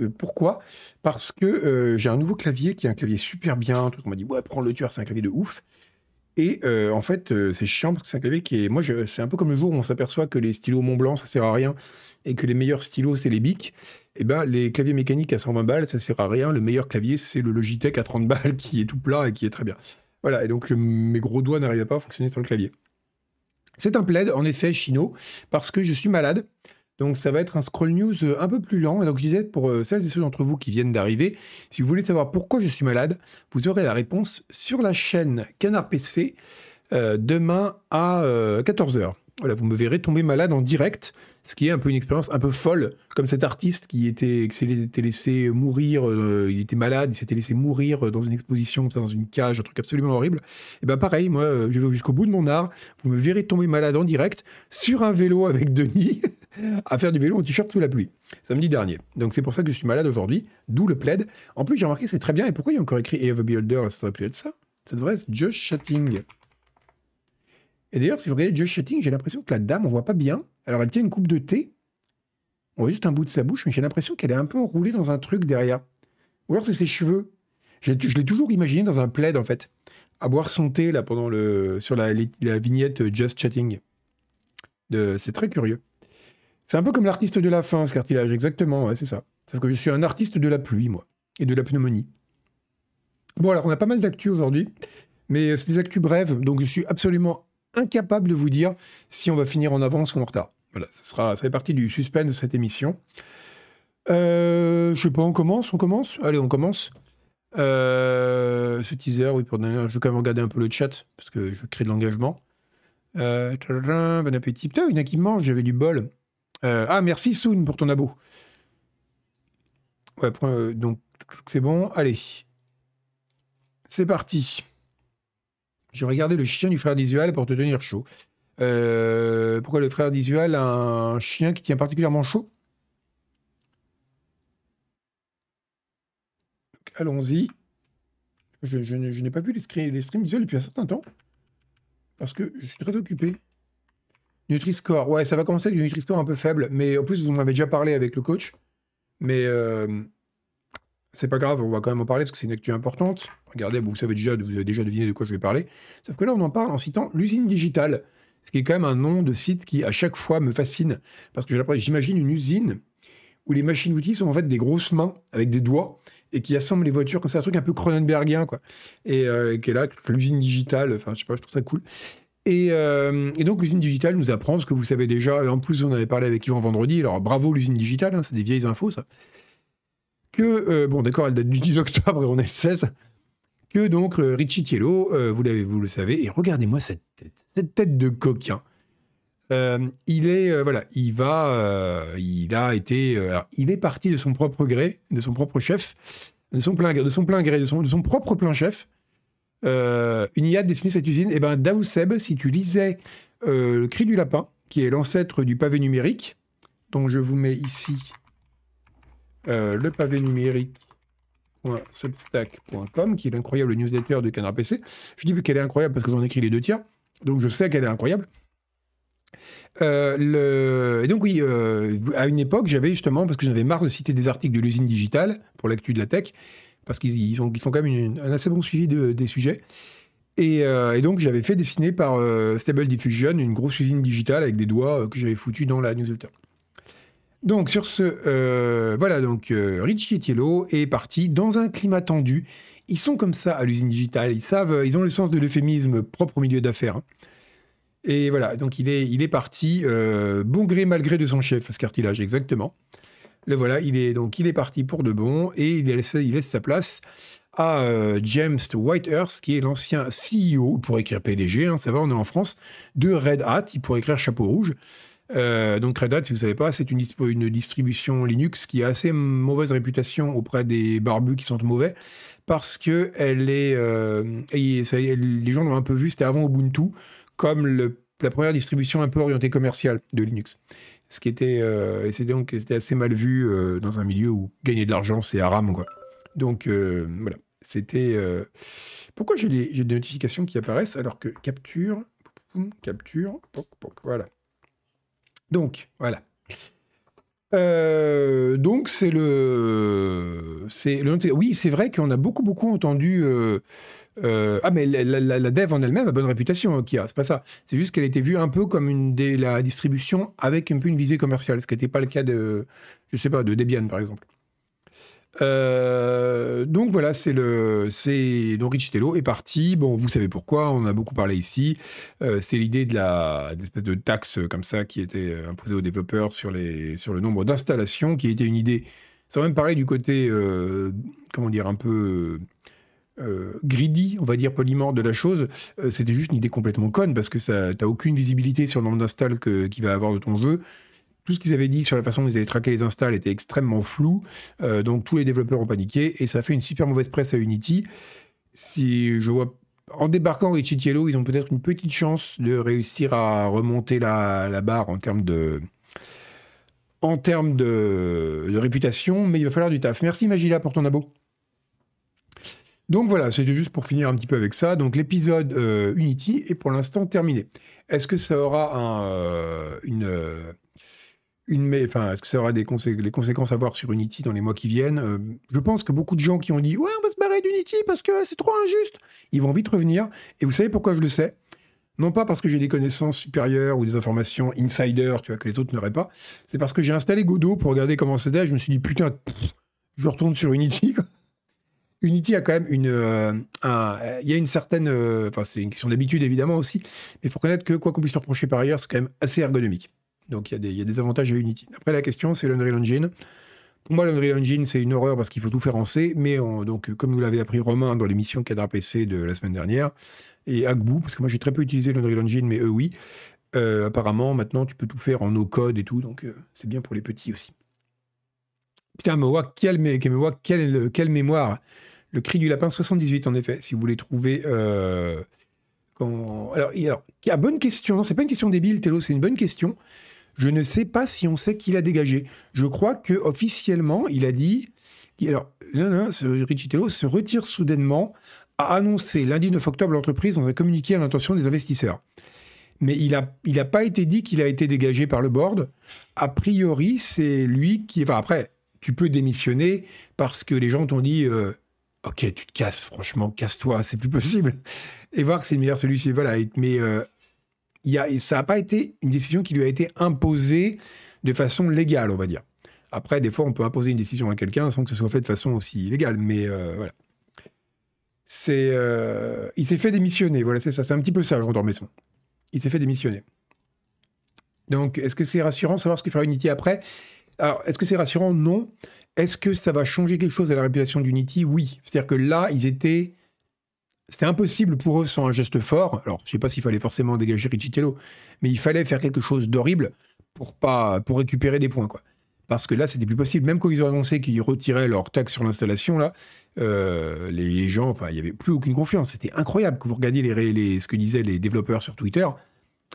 euh, pourquoi? Parce que euh, j'ai un nouveau clavier qui est un clavier super bien. Tout on m'a dit, ouais, prends le tueur, c'est un clavier de ouf. Et euh, en fait, c'est chiant parce que c'est un clavier qui est. Moi, c'est un peu comme le jour où on s'aperçoit que les stylos Mont Blanc, ça sert à rien et que les meilleurs stylos, c'est les bics. Et eh ben, les claviers mécaniques à 120 balles, ça sert à rien. Le meilleur clavier, c'est le Logitech à 30 balles qui est tout plat et qui est très bien. Voilà, et donc mes gros doigts n'arrivaient pas à fonctionner sur le clavier. C'est un plaid, en effet, chino, parce que je suis malade. Donc ça va être un scroll news euh, un peu plus lent. Et je disais, pour euh, celles et ceux d'entre vous qui viennent d'arriver, si vous voulez savoir pourquoi je suis malade, vous aurez la réponse sur la chaîne Canard PC euh, demain à 14h. Voilà, vous me verrez tomber malade en direct, ce qui est un peu une expérience un peu folle, comme cet artiste qui était, qui s'était laissé mourir, il était malade, il s'était laissé mourir dans une exposition, dans une cage, un truc absolument horrible. Et ben pareil, moi, je vais jusqu'au bout de mon art, vous me verrez tomber malade en direct sur un vélo avec Denis. à faire du vélo en t-shirt sous la pluie, samedi dernier. Donc c'est pour ça que je suis malade aujourd'hui, d'où le plaid. En plus, j'ai remarqué, c'est très bien. Et pourquoi il y a encore écrit Eve Builder Ça devrait plus être ça. Ça devrait être Josh Chatting. Et d'ailleurs, si vous regardez Josh Chatting, j'ai l'impression que la dame, on voit pas bien. Alors elle tient une coupe de thé. On voit juste un bout de sa bouche, mais j'ai l'impression qu'elle est un peu enroulée dans un truc derrière. Ou alors c'est ses cheveux. Je l'ai toujours imaginé dans un plaid, en fait. À boire son thé, là, pendant le, sur la, la vignette Just Chatting. C'est très curieux. C'est un peu comme l'artiste de la fin, ce cartilage, exactement, ouais, c'est ça. Sauf que je suis un artiste de la pluie, moi, et de la pneumonie. Bon, alors, on a pas mal d'actu aujourd'hui, mais c'est des actus brèves, donc je suis absolument incapable de vous dire si on va finir en avance ou en retard. Voilà, ça, sera, ça fait partie du suspense de cette émission. Euh, je sais pas, on commence, on commence? Allez, on commence. Euh, ce teaser, oui, pour donner, je vais quand même regarder un peu le chat, parce que je crée de l'engagement. Euh, bon appétit. Il y en a qui mangent, j'avais du bol. Euh, ah, merci Soon pour ton abo. Ouais, euh, donc c'est bon. Allez. C'est parti. J'ai regardé le chien du frère d'Isual pour te tenir chaud. Euh, pourquoi le frère d'Isual a un chien qui tient particulièrement chaud? Allons-y. Je, n'ai pas vu les, les streams d'Isual depuis un certain temps. Parce que je suis très occupé. Nutri-Score, ouais, ça va commencer avec du Nutri-Score un peu faible, mais en plus, vous m'avez déjà parlé avec le coach. Mais euh, c'est pas grave, on va quand même en parler parce que c'est une actu importante. Regardez, vous savez déjà, vous avez déjà deviné de quoi je vais parler. Sauf que là, on en parle en citant l'usine digitale, ce qui est quand même un nom de site qui, à chaque fois, me fascine. Parce que j'imagine une usine où les machines-outils sont en fait des grosses mains avec des doigts et qui assemblent les voitures comme ça, un truc un peu Cronenbergien, quoi. Et euh, qui est là, l'usine digitale, enfin, je sais pas, je trouve ça cool. Euh, et, donc l'usine digitale nous apprend ce que vous savez déjà, et en plus on avait parlé avec Yvan vendredi, alors bravo l'usine digitale, hein, c'est des vieilles infos ça, que, euh, bon d'accord, elle date du 10 octobre et on est le 16, que donc euh, Richie Tiello, vous, le savez, et regardez-moi cette tête, cette tête de coquin. il est, voilà, il va, il a été, il est parti de son propre gré, de son propre chef, de son plein, de son plein gré, de son, de son propre plein chef, euh, une IA dessinée cette usine, et eh ben Daouseb, si tu lisais euh, Le Cri du Lapin, qui est l'ancêtre du pavé numérique, donc je vous mets ici euh, le pavé numérique.substack.com, qui est l'incroyable newsletter de Canard PC. Je dis qu'elle est incroyable parce que j'en écrit les deux tiers, donc je sais qu'elle est incroyable. le... Et donc oui, à une époque, j'avais justement, parce que j'avais marre de citer des articles de l'usine digitale pour l'actu de la tech, parce qu'ils font quand même un assez bon suivi des sujets. Euh, et, donc, j'avais fait dessiner par euh, Stable Diffusion une grosse usine digitale avec des doigts euh, que j'avais foutus dans la newsletter. Donc, sur ce, voilà, donc Richie Tiello est parti dans un climat tendu. Ils sont comme ça à l'usine digitale. Ils savent, ils ont le sens de l'euphémisme propre au milieu d'affaires. Hein. Et voilà, donc il est, il est parti, bon gré mal gré de son chef, ce cartilage, exactement. Le voilà, il est donc parti pour de bon et il laisse, sa place à euh, James Whitehurst, qui est l'ancien CEO, pour écrire PDG, hein, ça va, on est en France, de Red Hat, il pourrait écrire Chapeau Rouge. Euh, donc Red Hat, si vous ne savez pas, c'est une, une, distribution Linux qui a assez mauvaise réputation auprès des barbus qui sont mauvais, parce que elle est, euh, les gens l'ont un peu vu, c'était avant Ubuntu, comme la première distribution un peu orientée commerciale de Linux ce qui était, euh, c'était donc assez mal vu euh, dans un milieu où gagner de l'argent c'est haram quoi. Donc euh, voilà, c'était pourquoi j'ai des, notifications qui apparaissent alors que capture, capture, voilà. Donc voilà. Donc c'est le, c'est le, oui, c'est vrai qu'on a beaucoup beaucoup entendu. Euh, ah mais la, dev en elle-même a bonne réputation, Kia. C'est pas ça. C'est juste qu'elle était vue un peu comme une la distribution avec un peu une visée commerciale, ce qui n'était pas le cas de, je sais pas, de Debian par exemple. Euh, donc voilà, c'est le, c'est donc Richitello est parti. Bon, vous savez pourquoi, on a beaucoup parlé ici. Euh, c'est l'idée de la d'espèce de taxe comme ça qui était imposée aux développeurs sur les sur le nombre d'installations, qui était une idée. Sans même parler du côté, comment dire, un peu greedy, on va dire poliment de la chose. C'était juste une idée complètement conne parce que ça, t'as aucune visibilité sur le nombre d'installs qu'il va avoir de ton jeu tout ce qu'ils avaient dit sur la façon dont ils avaient traqué les installs était extrêmement flou. Euh, donc tous les développeurs ont paniqué et ça fait une super mauvaise presse à Unity. Si je vois en débarquant Richie Tiello, ils ont peut-être une petite chance de réussir à remonter la, barre en termes de en termes de, réputation, mais il va falloir du taf. Merci Magila pour ton abo. Donc voilà, c'était juste pour finir un petit peu avec ça. Donc l'épisode euh, Unity est pour l'instant terminé. Est-ce que ça aura euh, une, une, enfin, est-ce que ça aura des, conséquences à voir sur Unity dans les mois qui viennent? Euh, Je pense que beaucoup de gens qui ont dit ouais, on va se barrer d'Unity parce que c'est trop injuste, ils vont vite revenir. Et vous savez pourquoi je le sais? Non pas parce que j'ai des connaissances supérieures ou des informations insider, tu vois, que les autres n'auraient pas. C'est parce que j'ai installé Godot pour regarder comment c'était. Je me suis dit putain, je retourne sur Unity. Unity a quand même une, euh, il y a une certaine, euh, enfin c'est une question d'habitude évidemment aussi, mais il faut reconnaître que quoi qu'on puisse reprocher par ailleurs, c'est quand même assez ergonomique. Donc il y, a des avantages à Unity. Après, la question, c'est l'Unreal Engine. Pour moi, l'Unreal Engine, c'est une horreur parce qu'il faut tout faire en C. Mais donc, comme vous l'avez appris Romain dans l'émission Cadre PC de la semaine dernière, et Agbu, parce que moi j'ai très peu utilisé l'Unreal Engine, mais eux oui. Euh, apparemment, maintenant, tu peux tout faire en no-code et tout, donc c'est bien pour les petits aussi. Putain, mais quelle, quelle, quelle mémoire Le cri du lapin 78, en effet, si vous voulez trouver. Euh, quand... Alors, alors, a bonne question, c'est pas une question débile, Tello, c'est une bonne question. Je ne sais pas si on sait qui l'a dégagé. Je crois que officiellement, il a dit. Alors, non, non, Richie Tello se retire soudainement, a annoncé lundi 9 octobre l'entreprise dans un communiqué à l'intention des investisseurs. Mais il n'a il pas été dit qu'il a été dégagé par le board. A priori, c'est lui qui. Enfin, après, tu peux démissionner parce que les gens t'ont dit euh, Ok, tu te casses, franchement, casse-toi, c'est plus possible. Et voir que c'est une meilleure solution. Voilà, mais euh, ça n'a pas été une décision qui lui a été imposée de façon légale, on va dire. Après, des fois, on peut imposer une décision à quelqu'un sans que ce soit fait de façon aussi légale, mais euh, voilà. C'est, euh, il s'est fait démissionner, voilà, c'est ça, c'est un petit peu ça, Jean Dormesson. Il s'est fait démissionner. Donc, est-ce que c'est rassurant savoir ce que fera Unity après? Alors, est-ce que c'est rassurant? Non. Est-ce que ça va changer quelque chose à la réputation d'Unity? Oui. C'est-à-dire que là, ils étaient c'était impossible pour eux sans un geste fort. Alors, je ne sais pas s'il fallait forcément dégager Richitello, mais il fallait faire quelque chose d'horrible pour récupérer des points. Parce que là, c'était plus possible. Même quand ils ont annoncé qu'ils retiraient leur taxe sur l'installation, là, euh, les, gens, enfin, il n'y avait plus aucune confiance. C'était incroyable que vous regardiez les, ce que disaient les développeurs sur Twitter.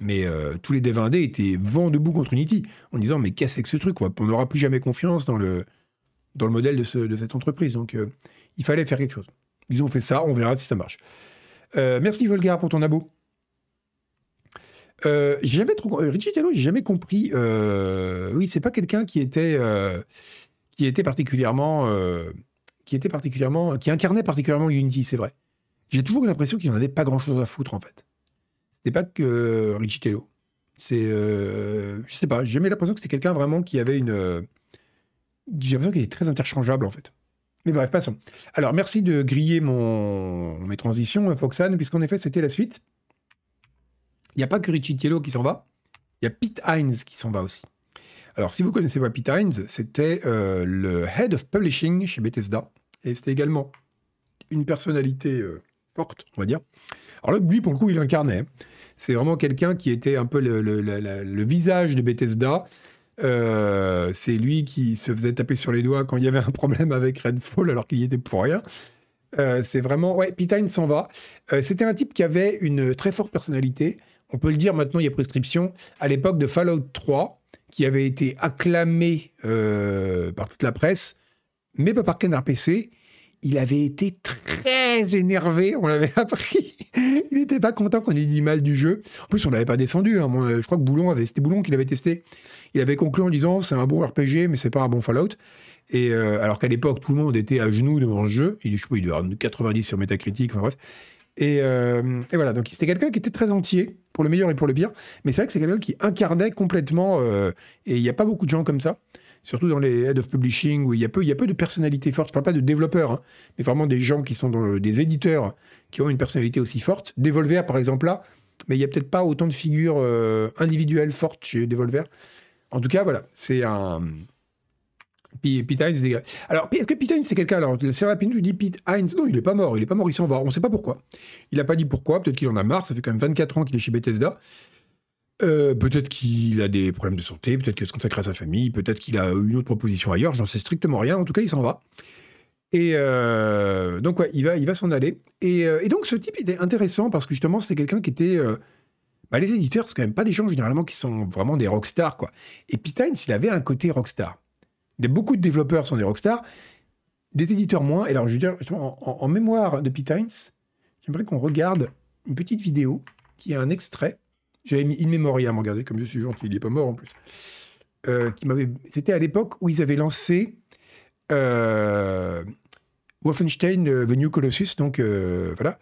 Mais euh, tous les devs indés étaient vent debout contre Unity en disant mais qu'est-ce que ce truc On n'aura plus jamais confiance dans le, dans le modèle de, cette entreprise. Donc euh, il fallait faire quelque chose. Ils ont fait ça, on verra si ça marche. Euh, merci Volgar pour ton abo. Euh, jamais trop Richie Tello, j'ai jamais compris. Euh, oui, c'est pas quelqu'un qui était euh, qui était particulièrement qui était particulièrement qui incarnait particulièrement Unity, c'est vrai. J'ai toujours eu l'impression qu'il n'en avait pas grand chose à foutre en fait. C'était pas que Richie Tello. C'est je sais pas, j'ai jamais l'impression que c'était quelqu'un vraiment qui avait une j'ai l'impression qu'il était très interchangeable en fait. Mais bref, passons. Alors, merci de griller mon, mes transitions, Foxan, puisqu'en effet, c'était la suite. Il n'y a pas que Richie Tiello qui s'en va, il y a Pete Hines qui s'en va aussi. Alors, si vous connaissez pas Pete Hines, c'était euh, le Head of Publishing chez Bethesda, et c'était également une personnalité euh, forte, on va dire. Alors là, lui, pour le coup, il incarnait. C'est vraiment quelqu'un qui était un peu le visage de Bethesda, euh, c'est lui qui se faisait taper sur les doigts quand il y avait un problème avec Redfall alors qu'il y était pour rien. Euh, c'est vraiment... Ouais, Pitine s'en va. Euh, c'était un type qui avait une très forte personnalité. On peut le dire maintenant, il y a prescription. À l'époque de Fallout 3, qui avait été acclamé par toute la presse, mais pas par Ken PC, il avait été très énervé, on l'avait appris. il n'était pas content qu'on ait dit mal du jeu. En plus, on l'avait pas descendu. Hein. je crois que Boulon avait, c'était Boulon qui l'avait testé Il avait conclu en disant c'est un bon RPG, mais c'est pas un bon Fallout. Et alors qu'à l'époque, tout le monde était à genoux devant le jeu. Il, je sais pas, il devait avoir 90 sur Metacritic, enfin bref. Et, et voilà, donc c'était quelqu'un qui était très entier, pour le meilleur et pour le pire. Mais c'est vrai que c'est quelqu'un qui incarnait complètement, et il n'y a pas beaucoup de gens comme ça surtout dans les head of publishing, où il y a peu, y a peu de personnalités fortes. Je ne parle pas de développeurs, hein, mais vraiment des gens qui sont dans des éditeurs qui ont une personnalité aussi forte. Devolver, par exemple, là, mais il n'y a peut-être pas autant de figures euh, individuelles fortes chez Devolver. En tout cas, voilà, c'est un. Pete Hines, alors est-ce que c'est quelqu'un alors c'est rapide tu dis Pete Hines non il est pas mort il est pas mort il s'en va on ne sait pas pourquoi il n'a pas dit pourquoi peut-être qu'il en a marre ça fait quand même 24 ans qu'il est chez Bethesda euh, peut-être qu'il a des problèmes de santé, peut-être qu'il se consacre à sa famille, peut-être qu'il a une autre proposition ailleurs, j'en sais strictement rien. En tout cas, il s'en va. Et euh, donc, ouais, il va, il va s'en aller. Euh, et, donc, ce type était intéressant parce que justement, c'était quelqu'un qui était. Bah, les éditeurs, c'est quand même pas des gens généralement qui sont vraiment des rockstars, quoi. Et Pete s'il avait un côté rockstar. Beaucoup de développeurs sont des rockstars, des éditeurs moins. Et alors, je veux dire, en, mémoire de Pete j'aimerais qu'on regarde une petite vidéo qui est un extrait j'avais mis In Memoriam, regardez, comme je suis gentil, il n'est pas mort en plus. Euh. C'était à l'époque où ils avaient lancé euh, Wolfenstein euh, The New Colossus, donc voilà.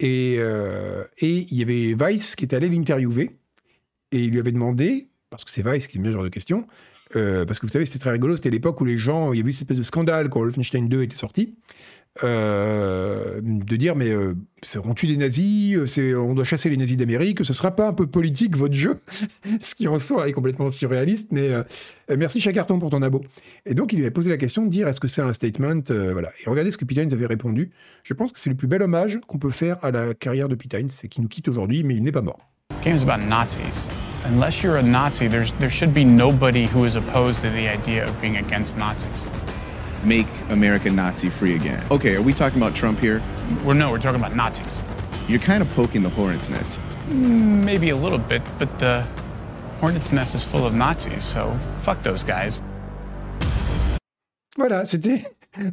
Et, et il y avait Vice qui était allé l'interviewer, et il lui avait demandé, parce que c'est Vice qui aime bien ce genre de questions, parce que vous savez, c'était très rigolo, c'était l'époque où les gens, il y avait eu cette espèce de scandale quand Wolfenstein 2 était sorti, euh, de dire mais euh, on tue des nazis, euh, on doit chasser les nazis d'Amérique, ce sera pas un peu politique votre jeu Ce qui en soi est complètement surréaliste, mais merci Chacarton pour ton abo. Et donc il lui avait posé la question de dire est-ce que c'est un statement voilà. Et regardez ce que Pete avait répondu. Je pense que c'est le plus bel hommage qu'on peut faire à la carrière de Pete c'est qu'il nous quitte aujourd'hui, mais il n'est pas mort. Games about Nazis. Unless you're a Nazi, there should be nobody who is opposed to the idea of being against Nazis. Make America Nazi free again. Okay, are we talking about Trump here? Well, no, we're talking about Nazis. You're kind of poking the hornet's nest. Maybe a little bit, but the hornet's nest is full of Nazis, so fuck those guys. Voilà, c'était.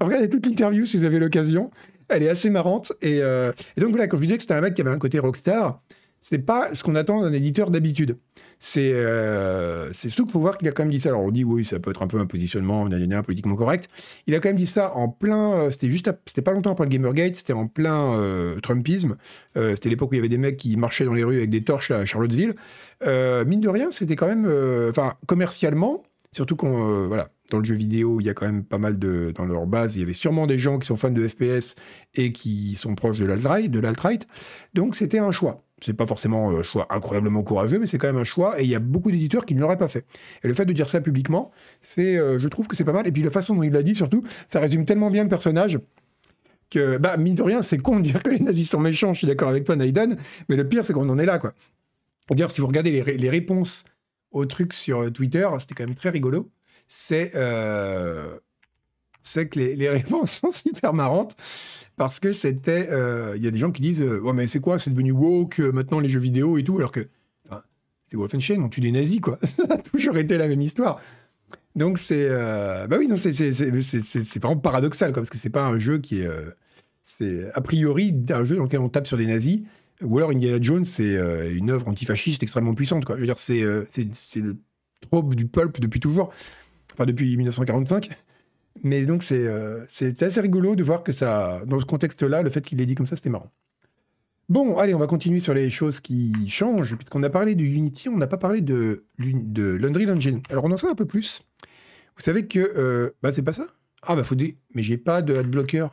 Regardez toute l'interview si vous avez l'occasion. Elle est assez marrante. Et, euh... et donc voilà, quand je vous disais que c'était un mec qui avait un côté rockstar, c'est pas ce qu'on attend d'un éditeur d'habitude. C'est euh, surtout qu'il faut voir qu'il a quand même dit ça. Alors on dit oui, ça peut être un peu un positionnement politiquement correct. Il a quand même dit ça en plein. Euh, c'était juste, c'était pas longtemps après le Gamergate. C'était en plein euh, Trumpisme. Euh, c'était l'époque où il y avait des mecs qui marchaient dans les rues avec des torches à Charlottesville. mine de rien, c'était quand même, enfin commercialement, surtout qu'on voilà dans le jeu vidéo, il y a quand même pas mal de. Dans leur base, il y avait sûrement des gens qui sont fans de FPS et qui sont proches de l'alt-right. Donc c'était un choix. C'est pas forcément un choix incroyablement courageux, mais c'est quand même un choix et il y a beaucoup d'éditeurs qui ne l'auraient pas fait. Et le fait de dire ça publiquement, c'est, euh, je trouve que c'est pas mal. Et puis la façon dont il l'a dit, surtout, ça résume tellement bien le personnage que, bah, mine de rien, c'est con de dire que les nazis sont méchants. Je suis d'accord avec toi, Naiden, mais le pire, c'est qu'on en est là, quoi. Dire, si vous regardez les, réponses aux trucs sur euh, Twitter, c'était quand même très rigolo c'est euh, que les, réponses sont super marrantes parce que c'était. Euh, il y a des gens qui disent euh, Ouais, mais c'est quoi C'est devenu woke maintenant les jeux vidéo et tout, alors que c'est Wolfenstein, on tue des nazis, quoi. Ça a toujours été la même histoire. Donc c'est. bah oui, non, c'est vraiment paradoxal, quoi, parce que c'est pas un jeu qui est. c'est a priori un jeu dans lequel on tape sur des nazis. Ou alors Indiana Jones, c'est une œuvre antifasciste extrêmement puissante. Quoi. Je veux dire, c'est le trope du pulp depuis toujours depuis 1945. Mais donc euh, c'est assez rigolo de voir que ça, dans ce contexte-là, le fait qu'il l'ait dit comme ça, c'était marrant. Bon, allez, on va continuer sur les choses qui changent, puisqu'on a parlé de Unity, on n'a pas parlé de, de l'Unreal Engine. Alors on en sait un peu plus. Vous savez que... Euh, bah c'est pas ça? Ah bah faut dire... Mais j'ai pas de adblocker.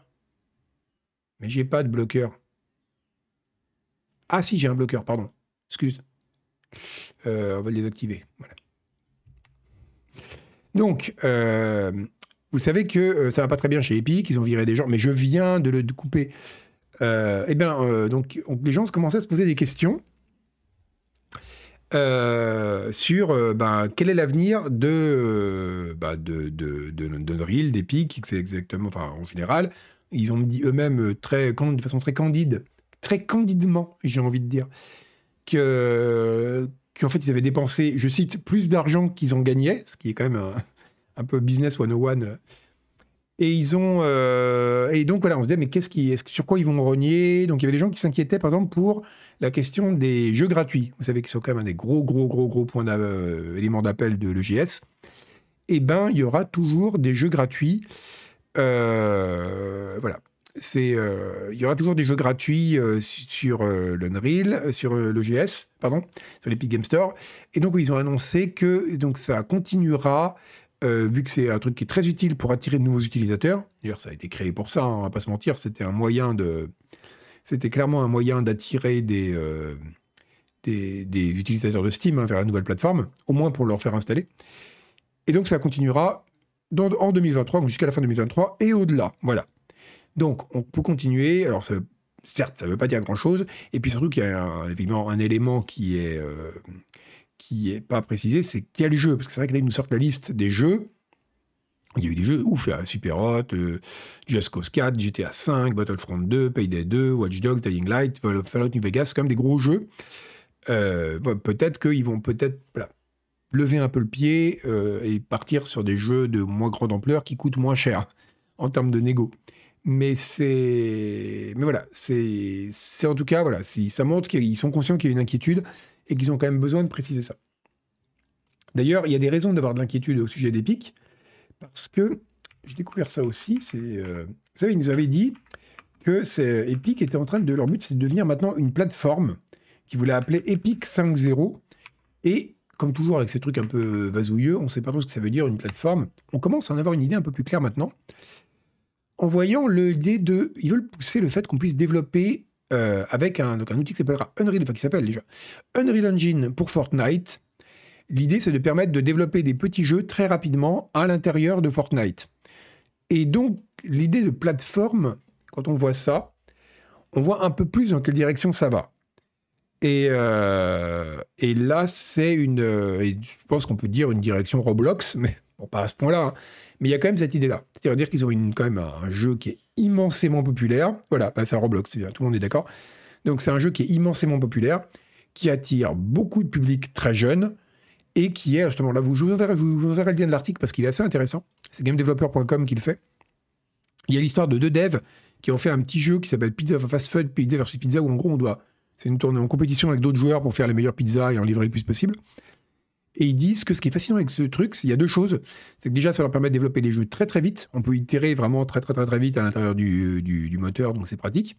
Mais j'ai pas de bloqueur. Ah si, j'ai un bloqueur, pardon. Excuse. Euh, on va le désactiver. Voilà. Donc, euh, vous savez que euh, ça va pas très bien chez Epic, ils ont viré des gens, mais je viens de le couper. Euh, eh bien, donc, les gens commencent à se poser des questions sur ben, quel est l'avenir de, bah, de, de, de, d'Epic, exactement, enfin, en général, ils ont dit eux-mêmes très, de façon très candide, très candidement, j'ai envie de dire, que qu'en fait ils avaient dépensé, je cite, plus d'argent qu'ils en gagnaient, ce qui est quand même un, peu business 101. Et ils ont euh, et donc voilà, on se disait mais qu'est-ce qui, sur quoi ils vont renier? Donc il y avait des gens qui s'inquiétaient par exemple pour la question des jeux gratuits. Vous savez qu'ils sont quand même un des gros gros gros gros points d'éléments d'appel de l'EGS. Eh ben il y aura toujours des jeux gratuits. voilà c'est euh, il y aura toujours des jeux gratuits euh, sur euh, l'Unreal, sur l'OGS, pardon, sur l'Epic Game Store. Et donc ils ont annoncé que donc ça continuera vu que c'est un truc qui est très utile pour attirer de nouveaux utilisateurs. D'ailleurs, ça a été créé pour ça, hein, on va pas se mentir. C'était un moyen de, c'était clairement un moyen d'attirer des, des, utilisateurs de Steam hein, vers la nouvelle plateforme, au moins pour leur faire installer. Et donc ça continuera en 2023, jusqu'à la fin 2023 et au-delà. Voilà. Donc, on peut continuer. Alors, certes, ça ne veut pas dire grand-chose. Et puis surtout qu'il y a évidemment un élément qui est, euh, qui est pas précisé, c'est quel jeu. Parce que c'est vrai que là, ils nous sortent la liste des jeux. Il y a eu des jeux ouf, Super Hot, euh, Just Cause 4, GTA 5, Battlefront 2, Payday 2, Watch Dogs, Dying Light, Fallout New Vegas, c'est quand même des gros jeux. Euh, peut-être qu'ils vont peut-être lever un peu le pied et partir sur des jeux de moins grande ampleur qui coûtent moins cher en termes de négo. Mais c'est, mais voilà, c'est, c'est en tout cas voilà, ça montre qu'ils sont conscients qu'il y a une inquiétude et qu'ils ont quand même besoin de préciser ça. D'ailleurs, il y a des raisons d'avoir de l'inquiétude au sujet d'Epic parce que j'ai découvert ça aussi. Euh, vous savez, ils nous avaient dit que Epic était en train de leur but, c'est de devenir maintenant une plateforme qui voulait appeler Epic 5.0 et comme toujours avec ces trucs un peu vasouilleux, on ne sait pas trop ce que ça veut dire une plateforme. On commence à en avoir une idée un peu plus claire maintenant en voyant l'idée de. Ils veulent pousser le fait qu'on puisse développer euh, avec un, un outil qui s'appellera Unreal, qui s'appelle déjà Unreal Engine pour Fortnite. L'idée, c'est de permettre de développer des petits jeux très rapidement à l'intérieur de Fortnite. Et donc, l'idée de plateforme, quand on voit ça, on voit un peu plus dans quelle direction ça va. Et, euh, là, c'est une. je pense qu'on peut dire une direction Roblox, mais pas à ce point-là. Hein. Mais il y a quand même cette idée-là. C'est-à-dire qu'ils ont une, quand même un jeu qui est immensément populaire. Voilà, bah, c'est un Roblox, tout le monde est d'accord. Donc c'est un jeu qui est immensément populaire, qui attire beaucoup de public très jeune, et qui est, justement, là, vous, je, vous enverrai, le lien de l'article parce qu'il est assez intéressant. C'est gamedeveloper.com qui le fait. Il y a l'histoire de deux devs qui ont fait un petit jeu qui s'appelle Pizza Fast Food, Pizza versus Pizza, où en gros on doit. C'est une tournée en compétition avec d'autres joueurs pour faire les meilleures pizzas et en livrer le plus possible. Et ils disent que ce qui est fascinant avec ce truc, qu'il y a deux choses. C'est que déjà, ça leur permet de développer des jeux très très vite. On peut itérer vraiment très très très très vite à l'intérieur du, du, moteur, donc c'est pratique.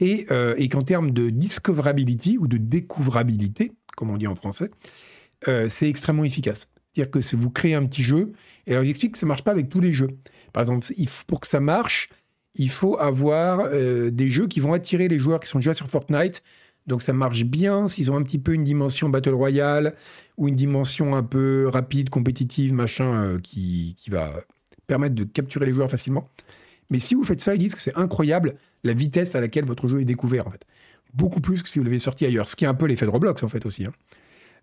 Et, euh, et qu'en termes de discoverability ou de découvrabilité, comme on dit en français, euh, c'est extrêmement efficace. C'est-à-dire que vous créez un petit jeu, et alors ils expliquent que ça ne marche pas avec tous les jeux. Par exemple, il pour que ça marche, il faut avoir euh, des jeux qui vont attirer les joueurs qui sont déjà sur Fortnite donc ça marche bien s'ils ont un petit peu une dimension Battle Royale ou une dimension un peu rapide, compétitive, machin, euh, qui, va permettre de capturer les joueurs facilement. Mais si vous faites ça, ils disent que c'est incroyable la vitesse à laquelle votre jeu est découvert, en fait. Beaucoup plus que si vous l'avez sorti ailleurs. Ce qui est un peu l'effet de Roblox, en fait, aussi. Hein.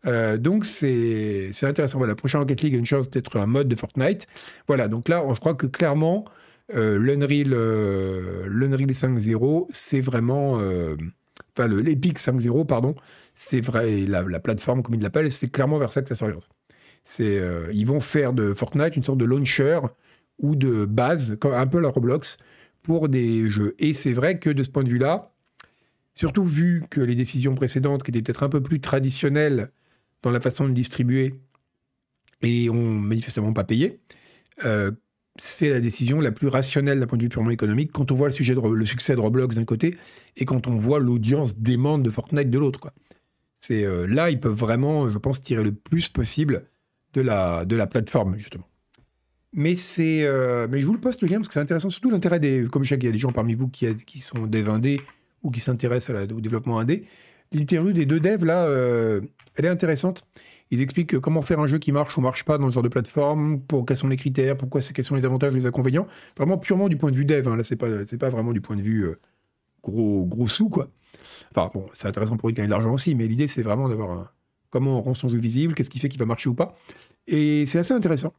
Euh, donc c'est intéressant. Voilà, prochain Rocket League a une chance d'être un mode de Fortnite. Voilà, donc là, je crois que clairement, euh, l'Unreal 5.0, c'est vraiment enfin l'Epic 5.0, pardon, c'est vrai, la, la, plateforme comme ils l'appellent, c'est clairement vers ça que ça s'oriente. C'est, euh, ils vont faire de Fortnite une sorte de launcher ou de base, un peu la Roblox, pour des jeux. Et c'est vrai que de ce point de vue-là, surtout vu que les décisions précédentes, qui étaient peut-être un peu plus traditionnelles dans la façon de distribuer, et ont manifestement pas payé, euh, c'est la décision la plus rationnelle d'un point de vue purement économique quand on voit le, succès de Roblox d'un côté et quand on voit l'audience démente de Fortnite de l'autre. C'est euh, là ils peuvent vraiment, je pense, tirer le plus possible de la, de la plateforme justement. Mais c'est, euh, mais je vous le poste le lien parce que c'est intéressant, surtout l'intérêt des, comme je sais y a des gens parmi vous qui, qui sont des indés ou qui s'intéressent au développement indé. L'interview des deux devs là, euh, elle est intéressante. Ils expliquent comment faire un jeu qui marche ou marche pas dans ce genre de plateforme, pour quels sont les critères, pourquoi quels sont les avantages et les inconvénients. Vraiment purement du point de vue dev. Hein. Là, c'est pas, pas vraiment du point de vue euh, gros, gros sous, quoi. Enfin, bon, c'est intéressant pour eux de gagner de l'argent aussi, mais l'idée, c'est vraiment d'avoir un... comment on rend son jeu visible, qu'est-ce qui fait qu'il va marcher ou pas. Et c'est assez intéressant.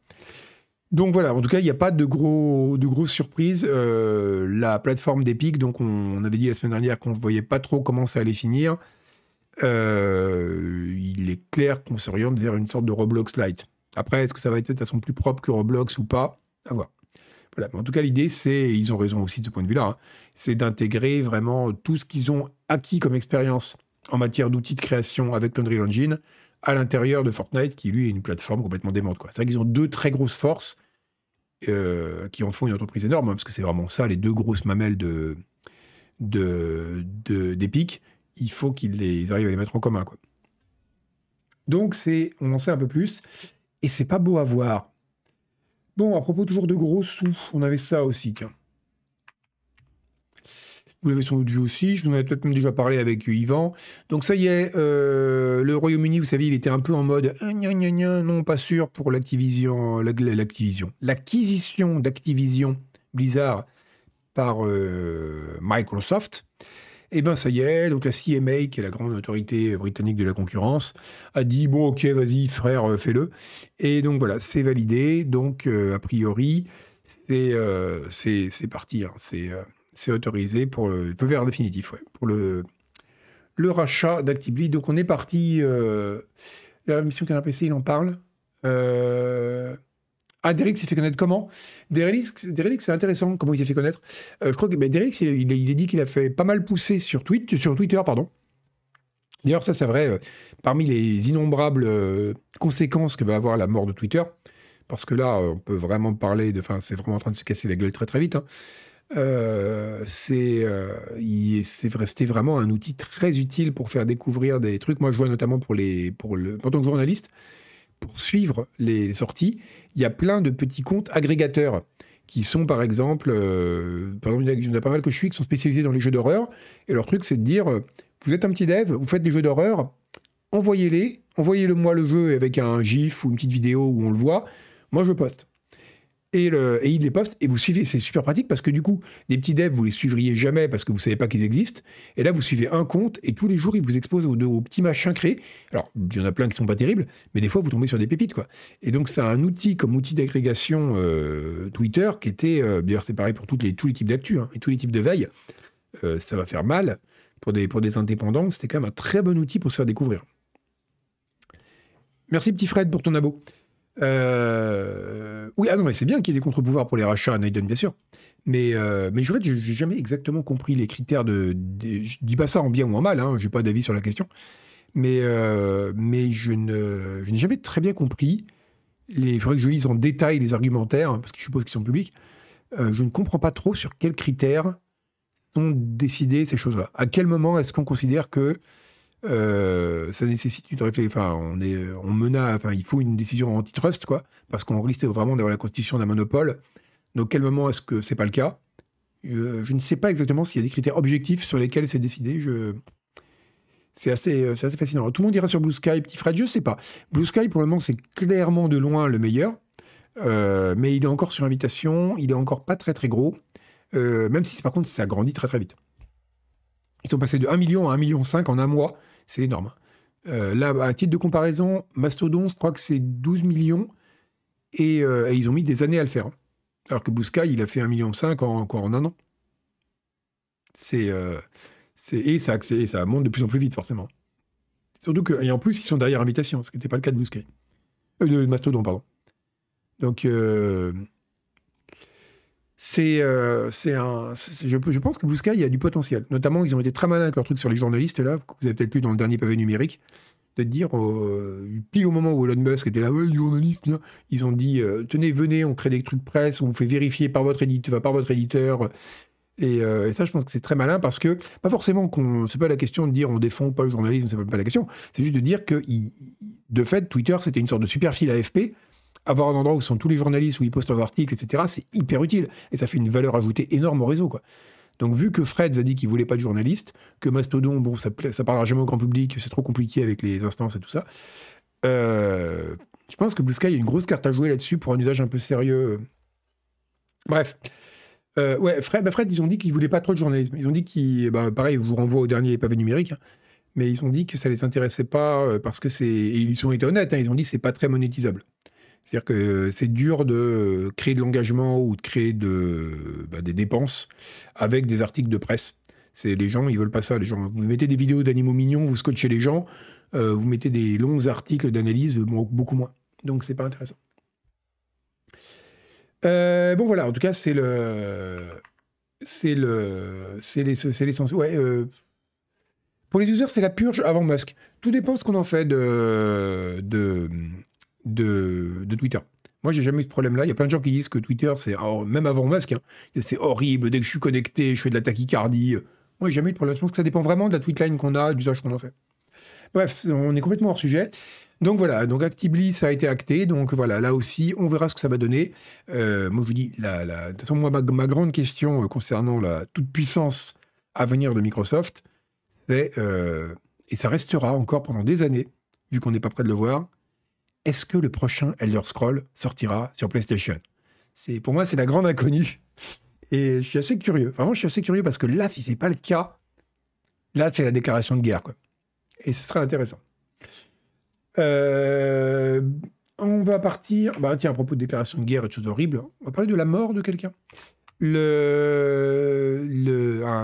Donc voilà, en tout cas, il n'y a pas de, gros, de grosses surprises. Euh, la plateforme d'Epic, donc on, on, avait dit la semaine dernière qu'on ne voyait pas trop comment ça allait finir. Euh, il est clair qu'on s'oriente vers une sorte de Roblox Lite. Après, est-ce que ça va être de façon plus propre que Roblox ou pas? À voir. En tout cas, l'idée, c'est, ils ont raison aussi de ce point de vue-là, hein, c'est d'intégrer vraiment tout ce qu'ils ont acquis comme expérience en matière d'outils de création avec l'Unreal Engine à l'intérieur de Fortnite, qui lui est une plateforme complètement démente. C'est vrai qu'ils ont deux très grosses forces euh, qui en font une entreprise énorme, hein, parce que c'est vraiment ça, les deux grosses mamelles de, d'Epic. Il faut qu'ils arrivent à les mettre en commun. Donc, c'est, on en sait un peu plus, et c'est pas beau à voir. Bon, à propos toujours de gros sous, on avait ça aussi, tiens. Vous l'avez sans doute vu aussi, je vous en avais peut-être même déjà parlé avec Yvan. Donc ça y est, euh, le Royaume-Uni, vous savez, il était un peu en mode ah, non, pas sûr pour l'Activision, l'Activision, l'acquisition d'Activision Blizzard par euh, Microsoft. Et eh bien ça y est, la CMA, qui est la grande autorité britannique de la concurrence, a dit bon ok vas-y frère euh, fais-le. Et donc voilà, c'est validé, donc a priori c'est c'est parti, hein. c'est autorisé pour le, définitif, rachat d'Actibly. Donc on est parti. Euh, la mission Canard PC, il en parle. Euh, ah, Derek s'est fait connaître comment? Derek, c'est intéressant comment il s'est fait connaître. Euh, je crois que ben, Derek, il, il, dit qu'il a fait pas mal pousser sur, Twitter. pardon. D'ailleurs, ça, c'est vrai, euh, parmi les innombrables conséquences que va avoir la mort de Twitter, parce que là, on peut vraiment parler de. Enfin, c'est vraiment en train de se casser la gueule très très vite. Hein. Euh, c'est euh, c'était vraiment un outil très utile pour faire découvrir des trucs. Moi, je vois notamment pour les, pour le, en tant que journaliste, pour suivre les sorties, il y a plein de petits comptes agrégateurs qui sont par exemple, euh, par exemple, il y en a pas mal que je suis qui sont spécialisés dans les jeux d'horreur. Et leur truc, c'est de dire, vous êtes un petit dev, vous faites des jeux d'horreur, envoyez-les, envoyez-le moi le jeu avec un gif ou une petite vidéo où on le voit. Moi, je poste et, le, et il les poste et vous suivez. C'est super pratique parce que du coup, des petits devs, vous les suivriez jamais parce que vous savez pas qu'ils existent. Et là, vous suivez un compte et tous les jours, il vous expose aux, petits machins créés. Alors, il y en a plein qui sont pas terribles, mais des fois, vous tombez sur des pépites, quoi. Et donc, c'est un outil comme outil d'agrégation euh, Twitter qui était, euh, d'ailleurs, c'est pareil pour toutes les, tous les types d'actu hein, et tous les types de veille. Euh, ça va faire mal pour des, pour des indépendants. C'était quand même un très bon outil pour se faire découvrir. Merci, petit Fred, pour ton abo. Euh, oui, ah non, mais c'est bien qu'il y ait des contre-pouvoirs pour les rachats à Naiden, bien sûr. Mais, euh, mais je jamais exactement compris les critères de, Je dis pas ça en bien ou en mal, hein, j'ai pas d'avis sur la question. Mais, euh, mais je, ne, n'ai jamais très bien compris. Il faudrait que je lise en détail les argumentaires, parce que je suppose qu'ils sont publics. je ne comprends pas trop sur quels critères sont décidées ces choses-là. À quel moment est-ce qu'on considère que euh, ça nécessite une réflexion. On est, on menace. Enfin, il faut une décision antitrust, quoi, parce qu'on risque vraiment d'avoir la constitution d'un monopole. Donc, quel moment est-ce que c'est pas le cas? Euh, Je ne sais pas exactement s'il y a des critères objectifs sur lesquels c'est décidé. C'est assez, euh, fascinant. Tout le monde dira sur Blue Sky, petit Fred, je sais pas. Blue Sky, pour le moment, c'est clairement de loin le meilleur. mais il est encore sur invitation, il est encore pas très très gros, même si par contre ça grandit très très vite. Ils sont passés de 1 million à 1 million 5 en un mois. C'est énorme. Euh, là, à titre de comparaison, Mastodon, je crois que c'est 12 millions euh, et, ils ont mis des années à le faire. Alors que Bousca, il a fait 1,5 million en, encore en un an. C'est, euh, et, ça, ça monte de plus en plus vite, forcément. Surtout que, et en plus, ils sont derrière invitation, ce qui n'était pas le cas de Bousca. de Mastodon, pardon. Donc, c'est euh, un. Je, pense que Blue Sky, il y a du potentiel. Notamment, ils ont été très malins avec leur truc sur les journalistes, là, que vous avez peut-être lu dans le dernier pavé numérique, de dire, euh, pile au moment où Elon Musk était là, ouais, les journalistes, ils ont dit, euh, tenez, venez, on crée des trucs presse, on vous fait vérifier par votre éditeur, par votre éditeur. Et, et, ça, je pense que c'est très malin parce que, pas forcément qu'on. C'est pas la question de dire on défend pas le journalisme, c'est pas la question. C'est juste de dire que, de fait, Twitter, c'était une sorte de super fil AFP avoir un endroit où sont tous les journalistes, où ils postent leurs articles, etc., c'est hyper utile. Et ça fait une valeur ajoutée énorme au réseau. Donc, vu que Fred a dit qu'il voulait pas de journalistes, que Mastodon, bon, ça, ça parlera jamais au grand public, c'est trop compliqué avec les instances et tout ça, euh, je pense que Blue Sky a une grosse carte à jouer là-dessus pour un usage un peu sérieux. Bref. Euh, ouais, Fred, bah, Fred, ils ont dit qu'ils voulaient pas trop de journalisme. Ils ont dit qu'ils, bah, pareil, je vous renvoie au dernier pavé numérique, hein, mais ils ont dit que ça les intéressait pas euh, parce que c'est, ils ont été honnêtes, hein, ils ont dit que c'est pas très monétisable. C'est-à-dire que c'est dur de créer de l'engagement ou de créer bah, des dépenses avec des articles de presse. C'est les gens, ils veulent pas ça. Les gens, vous mettez des vidéos d'animaux mignons, vous scotchez les gens, euh, vous mettez des longs articles d'analyse, beaucoup moins. Donc c'est pas intéressant. Euh, bon voilà, en tout cas, c'est le, c'est le, c'est l'essence. Ouais. Euh, pour les users, c'est la purge avant Musk. Tout dépend ce qu'on en fait de, de, de, Twitter. Moi, j'ai jamais eu ce problème-là. Il y a plein de gens qui disent que Twitter, c'est même avant Musk, hein, c'est horrible. Dès que je suis connecté, je fais de la tachycardie. Moi, j'ai jamais eu de problème. Je pense que ça dépend vraiment de la tweetline qu'on a, de l'usage qu'on en fait. Bref, on est complètement hors sujet. Donc voilà, donc Actibly, ça a été acté. Donc voilà, là aussi, on verra ce que ça va donner. Euh, moi, je vous dis, la, la, de toute façon, moi, ma, grande question euh, concernant la toute puissance à venir de Microsoft, c'est, euh, et ça restera encore pendant des années, vu qu'on n'est pas prêt de le voir, est-ce que le prochain Elder Scroll sortira sur PlayStation? C'est Pour moi, c'est la grande inconnue. Et je suis assez curieux. Vraiment, je suis assez curieux parce que là, si c'est pas le cas, là, c'est la déclaration de guerre. Et ce sera intéressant. Euh, on va partir. Bah, tiens, à propos de déclaration de guerre et de choses horribles, on va parler de la mort de quelqu'un. Un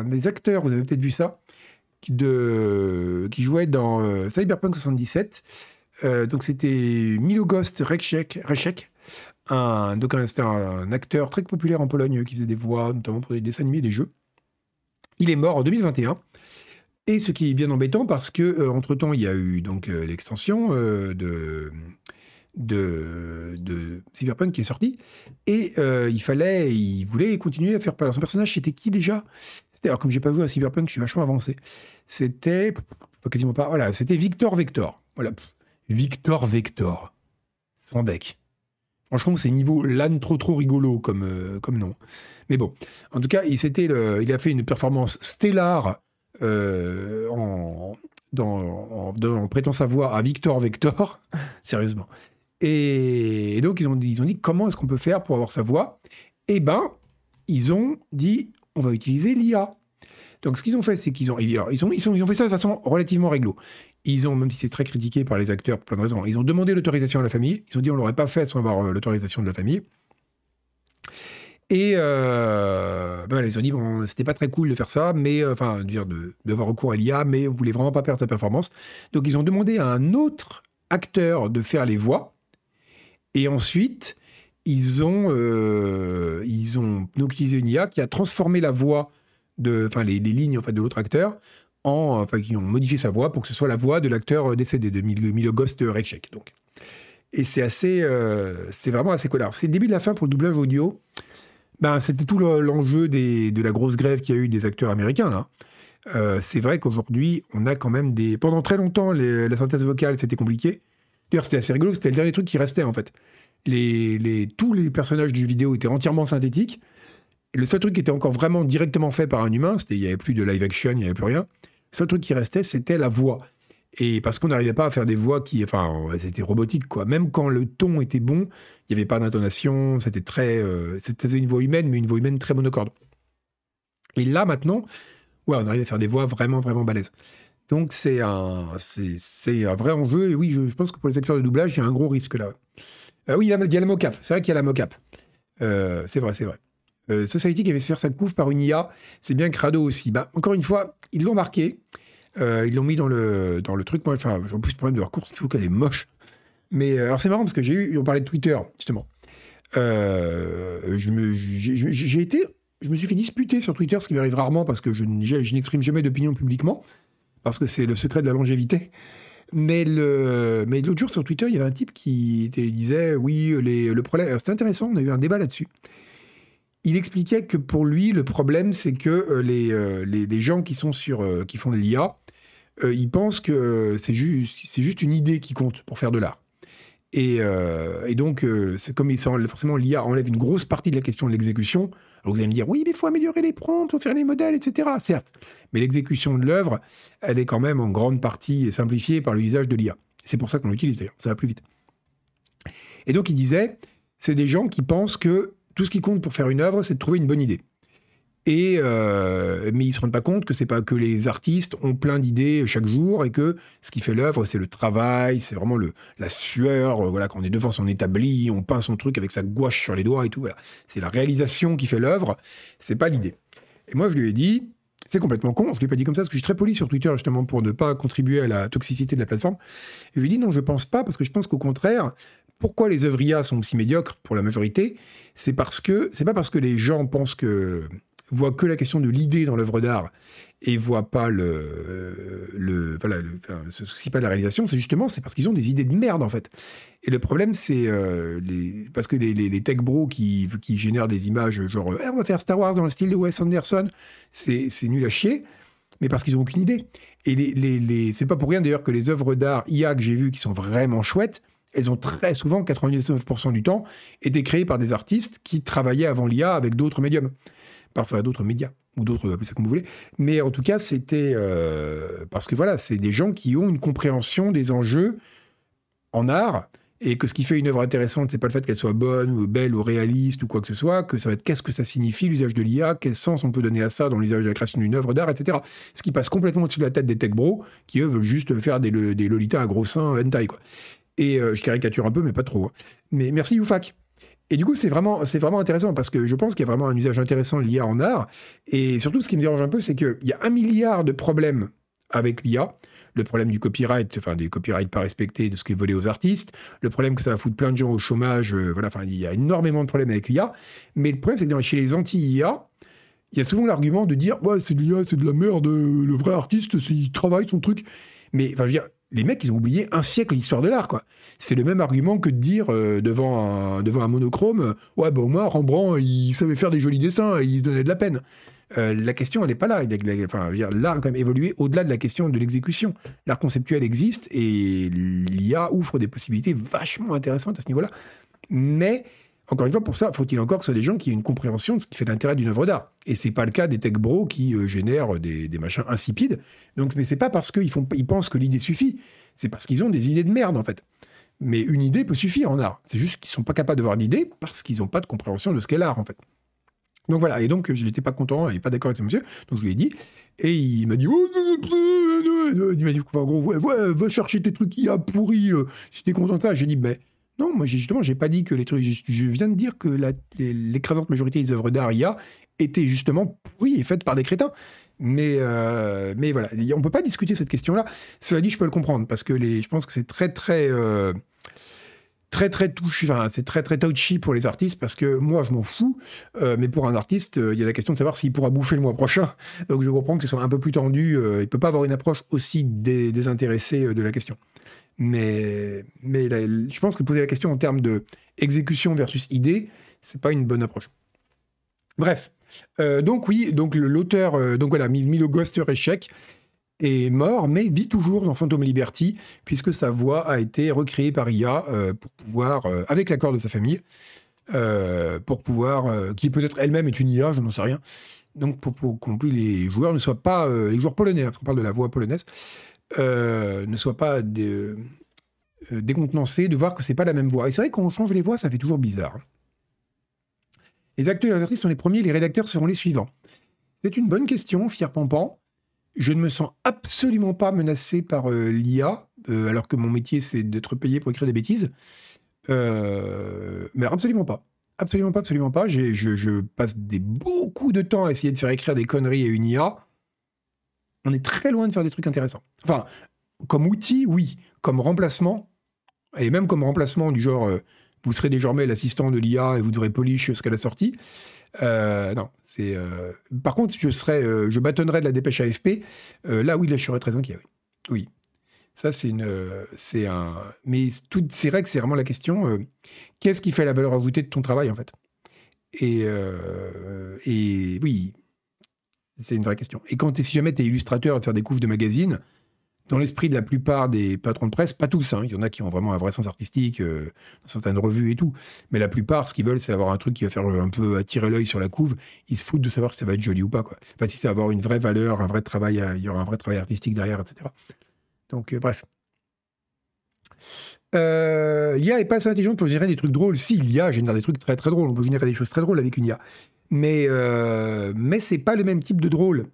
des acteurs, vous avez peut-être vu ça, qui jouait dans euh, Cyberpunk 77. Euh, donc c'était Milo Rechek, un, c'était un, acteur très populaire en Pologne qui faisait des voix, notamment pour des dessins animés, des jeux. Il est mort en 2021. Et ce qui est bien embêtant parce que euh, entre temps il y a eu donc euh, l'extension de, de, Cyberpunk qui est sortie et il fallait, il voulait continuer à faire Son personnage c'était qui déjà? Alors comme j'ai pas joué à Cyberpunk, je suis vachement avancé. C'était quasiment pas. Voilà, c'était Victor Vector. Voilà, Victor Vector, sans bec. Franchement, c'est niveau LAN trop trop rigolo comme, comme nom. Mais bon, en tout cas, il, il a fait une performance stellare euh, en, prêtant sa voix à Victor Vector, sérieusement. Et, donc, ils ont, ils ont dit comment est-ce qu'on peut faire pour avoir sa voix? Eh ben, ils ont dit on va utiliser l'IA. Donc, ce qu'ils ont fait, c'est qu'ils ont ils, ont, ils, ont, ils ont fait ça de façon relativement réglo. Ils ont, même si c'est très critiqué par les acteurs pour plein de raisons, ils ont demandé l'autorisation à la famille. Ils ont dit on l'aurait pas fait sans avoir euh, l'autorisation de la famille. Et euh, ben, ils ont dit, bon, c'était pas très cool de faire ça, mais euh, enfin, dire de d'avoir recours à l'IA, mais on voulait vraiment pas perdre sa performance. Donc ils ont demandé à un autre acteur de faire les voix. Et ensuite, ils ont, euh, ils ont utilisé une IA qui a transformé la voix enfin les, lignes en fait de l'autre acteur en, enfin qui ont modifié sa voix pour que ce soit la voix de l'acteur décédé de Milo Ghost Rechek. Donc, et c'est assez, euh, c'est vraiment assez cool. C'est le début de la fin pour le doublage audio. Ben, c'était tout l'enjeu de la grosse grève qu'il y a eu des acteurs américains, là. Euh, c'est vrai qu'aujourd'hui, on a quand même des... Pendant très longtemps, la synthèse vocale, c'était compliqué. D'ailleurs, c'était assez rigolo, c'était le dernier truc qui restait, en fait. Les, tous les personnages du vidéo étaient entièrement synthétiques. Le seul truc qui était encore vraiment directement fait par un humain, c'était il n'y avait plus de live action, il n'y avait plus rien. Seul truc qui restait, c'était la voix. Et parce qu'on n'arrivait pas à faire des voix qui, enfin, c'était robotique quoi. Même quand le ton était bon, il n'y avait pas d'intonation, c'était très, euh, c'était une voix humaine, mais une voix humaine très monocorde. Et là maintenant, ouais, on arrive à faire des voix vraiment vraiment balèzes. Donc c'est un, c'est, un vrai enjeu. Et oui, je, pense que pour les acteurs de doublage, il y a un gros risque là. Euh, oui, il y a, la mocap. C'est vrai qu'il y a la mocap. Euh, c'est vrai, c'est vrai. Euh, Society qui avait fait faire sa couve par une IA, c'est bien Crado aussi. Bah, encore une fois, ils l'ont marqué. Euh, ils l'ont mis dans le, dans le truc. Moi, enfin, j'ai plus de problème de leur course, trouve qu'elle est moche. Mais euh, alors, c'est marrant parce que j'ai eu, on parlait de Twitter, justement. Euh, j'ai été, je me suis fait disputer sur Twitter, ce qui m'arrive rarement parce que je, n'exprime jamais d'opinion publiquement, parce que c'est le secret de la longévité. Mais, le, mais l'autre jour sur Twitter, il y avait un type qui disait oui, le problème. C'était intéressant, on a eu un débat là-dessus. Il expliquait que pour lui, le problème, c'est que les, les, les, gens qui sont sur, qui font de l'IA, euh, ils pensent que c'est juste, une idée qui compte pour faire de l'art. Et, euh, donc, euh, c'est comme il forcément l'IA enlève une grosse partie de la question de l'exécution. Alors vous allez me dire, oui, mais il faut améliorer les prompts, il faut faire les modèles, etc. Certes, mais l'exécution de l'œuvre, elle est quand même en grande partie simplifiée par l'usage de l'IA. C'est pour ça qu'on l'utilise d'ailleurs, ça va plus vite. Et donc il disait, c'est des gens qui pensent que tout ce qui compte pour faire une œuvre, c'est de trouver une bonne idée. Et euh, mais ils se rendent pas compte que c'est pas que les artistes ont plein d'idées chaque jour et que ce qui fait l'œuvre, c'est le travail, c'est vraiment le la sueur, euh, voilà, qu'on est devant son établi, on peint son truc avec sa gouache sur les doigts et tout. Voilà. C'est la réalisation qui fait l'œuvre, c'est pas l'idée. Et moi, je lui ai dit, c'est complètement con. Je ne l'ai pas dit comme ça parce que je suis très poli sur Twitter justement pour ne pas contribuer à la toxicité de la plateforme. Et je lui dis non, je pense pas parce que je pense qu'au contraire, pourquoi les œuvres sont aussi médiocres pour la majorité C'est parce que c'est pas parce que les gens pensent que voient que la question de l'idée dans l'œuvre d'art et voient pas le, voilà, se soucient pas de la réalisation, c'est justement c'est parce qu'ils ont des idées de merde en fait. Et le problème c'est euh, parce que les, tech bros qui, qui génèrent des images genre eh, on va faire Star Wars dans le style de Wes Anderson, c'est nul à chier, mais parce qu'ils ont aucune idée. Et les, les, les c'est pas pour rien d'ailleurs que les œuvres d'art IA que j'ai vues qui sont vraiment chouettes, elles ont très souvent, 99% du temps, été créées par des artistes qui travaillaient avant l'IA avec d'autres médiums parfois d'autres médias ou d'autres, appelez ça comme vous voulez. Mais en tout cas, c'était euh, parce que voilà, c'est des gens qui ont une compréhension des enjeux en art et que ce qui fait une œuvre intéressante, c'est pas le fait qu'elle soit bonne ou belle ou réaliste ou quoi que ce soit, que ça va être qu'est-ce que ça signifie l'usage de l'IA, quel sens on peut donner à ça dans l'usage de la création d'une œuvre d'art, etc. Ce qui passe complètement au-dessus de la tête des tech bros qui eux veulent juste faire des, des lolitas à gros seins hentai quoi. Et euh, je caricature un peu, mais pas trop. Hein. Mais merci Youfak. Et du coup, c'est vraiment, c'est vraiment intéressant parce que je pense qu'il y a vraiment un usage intéressant de l'IA en art. Et surtout, ce qui me dérange un peu, c'est qu'il y a un milliard de problèmes avec l'IA. Le problème du copyright, enfin des copyrights pas respectés, de ce qui est volé aux artistes. Le problème que ça va foutre plein de gens au chômage. Euh, voilà, enfin, il y a énormément de problèmes avec l'IA. Mais le problème, c'est que chez les anti-IA, il y a souvent l'argument de dire ouais, c'est de l'IA, c'est de la merde, le vrai artiste, il travaille son truc. Mais enfin, je veux dire, les mecs, ils ont oublié un siècle l'histoire de l'art, quoi. C'est le même argument que de dire euh, devant, un, devant un monochrome, euh, ouais, bah au moins Rembrandt, il savait faire des jolis dessins, il se donnait de la peine. Euh, la question, elle n'est pas là. L'art a quand même évolué au-delà de la question de l'exécution. L'art conceptuel existe et l'IA ouvre des possibilités vachement intéressantes à ce niveau-là. Mais encore une fois, pour ça, faut-il encore que ce soit des gens qui aient une compréhension de ce qui fait l'intérêt d'une œuvre d'art. Et c'est pas le cas des tech bros qui euh, génèrent des, machins insipides. Donc, mais c'est pas parce qu'ils font, ils pensent que l'idée suffit. C'est parce qu'ils ont des idées de merde, en fait. Mais une idée peut suffire en art. C'est juste qu'ils sont pas capables d'avoir d'idée parce qu'ils n'ont pas de compréhension de ce qu'est l'art, en fait. Donc voilà. Et donc, je n'étais pas content et pas d'accord avec ce monsieur. Donc, je lui ai dit. Et il m'a dit, oh, il m'a dit, en gros, ouais, va chercher tes trucs qui a pourri. Euh, si t'es content de ça, j'ai dit, ben, non, moi justement, j'ai pas dit que les trucs. Je, viens de dire que l'écrasante majorité des œuvres d'art IA étaient justement pourries et faites par des crétins. Mais, euh, mais voilà, on peut pas discuter cette question-là. Cela dit, je peux le comprendre parce que les, je pense que c'est très très euh, très très touchy, enfin, c'est très très touchy pour les artistes parce que moi je m'en fous, euh, mais pour un artiste, il y a la question de savoir s'il pourra bouffer le mois prochain. Donc je comprends que ce soit un peu plus tendu. il peut pas avoir une approche aussi désintéressée de la question. Mais, je pense que poser la question en termes de exécution versus idée, c'est pas une bonne approche. Bref, euh, donc oui, donc l'auteur, euh, donc voilà, Milo Ghoster Échec est mort, mais vit toujours dans Phantom Liberty, puisque sa voix a été recréée par IA euh, pour pouvoir, avec l'accord de sa famille, pour pouvoir, qui peut-être elle-même est une IA, je n'en sais rien, donc pour, pour que les joueurs ne soient pas, les joueurs polonais, hein, on parle de la voix polonaise, euh, ne soit pas euh, décontenancé de voir que c'est pas la même voix. Et c'est vrai qu'on change les voix, ça fait toujours bizarre. Les acteurs et les actrices sont les premiers, les rédacteurs seront les suivants. C'est une bonne question, fier Pampan. Je ne me sens absolument pas menacé par euh, l'IA, alors que mon métier c'est d'être payé pour écrire des bêtises. mais absolument pas. Absolument pas, absolument pas. Je, passe beaucoup de temps à essayer de faire écrire des conneries à une IA on est très loin de faire des trucs intéressants. Enfin, comme outil, oui. Comme remplacement, et même comme remplacement du genre, euh, vous serez désormais l'assistant de l'IA et vous devrez polish ce qu'elle a sorti. Euh, non, c'est. Euh, par contre, je serais, je bâtonnerais de la dépêche AFP. là, oui, là, je serais très inquiet. Oui. Ça, c'est une, c'est un. Mais tout, c'est vrai que c'est vraiment la question. qu'est-ce qui fait la valeur ajoutée de ton travail, en fait? Et, et oui, c'est une vraie question. Et quand si jamais tu es illustrateur et de faire des couves de magazines, dans l'esprit de la plupart des patrons de presse, pas tous, hein, il y en a qui ont vraiment un vrai sens artistique, euh, dans certaines revues et tout, mais la plupart, ce qu'ils veulent, c'est avoir un truc qui va faire un peu attirer l'œil sur la couve. Ils se foutent de savoir si ça va être joli ou pas. Enfin, si ça va avoir une vraie valeur, un vrai travail, il y aura un vrai travail artistique derrière, etc. Donc, euh, bref. Euh, IA est pas assez intelligente pour générer des trucs drôles. Si, l'IA génère des trucs très très drôles. On peut générer des choses très drôles avec une IA mais, euh, mais c'est pas le même type de drôle.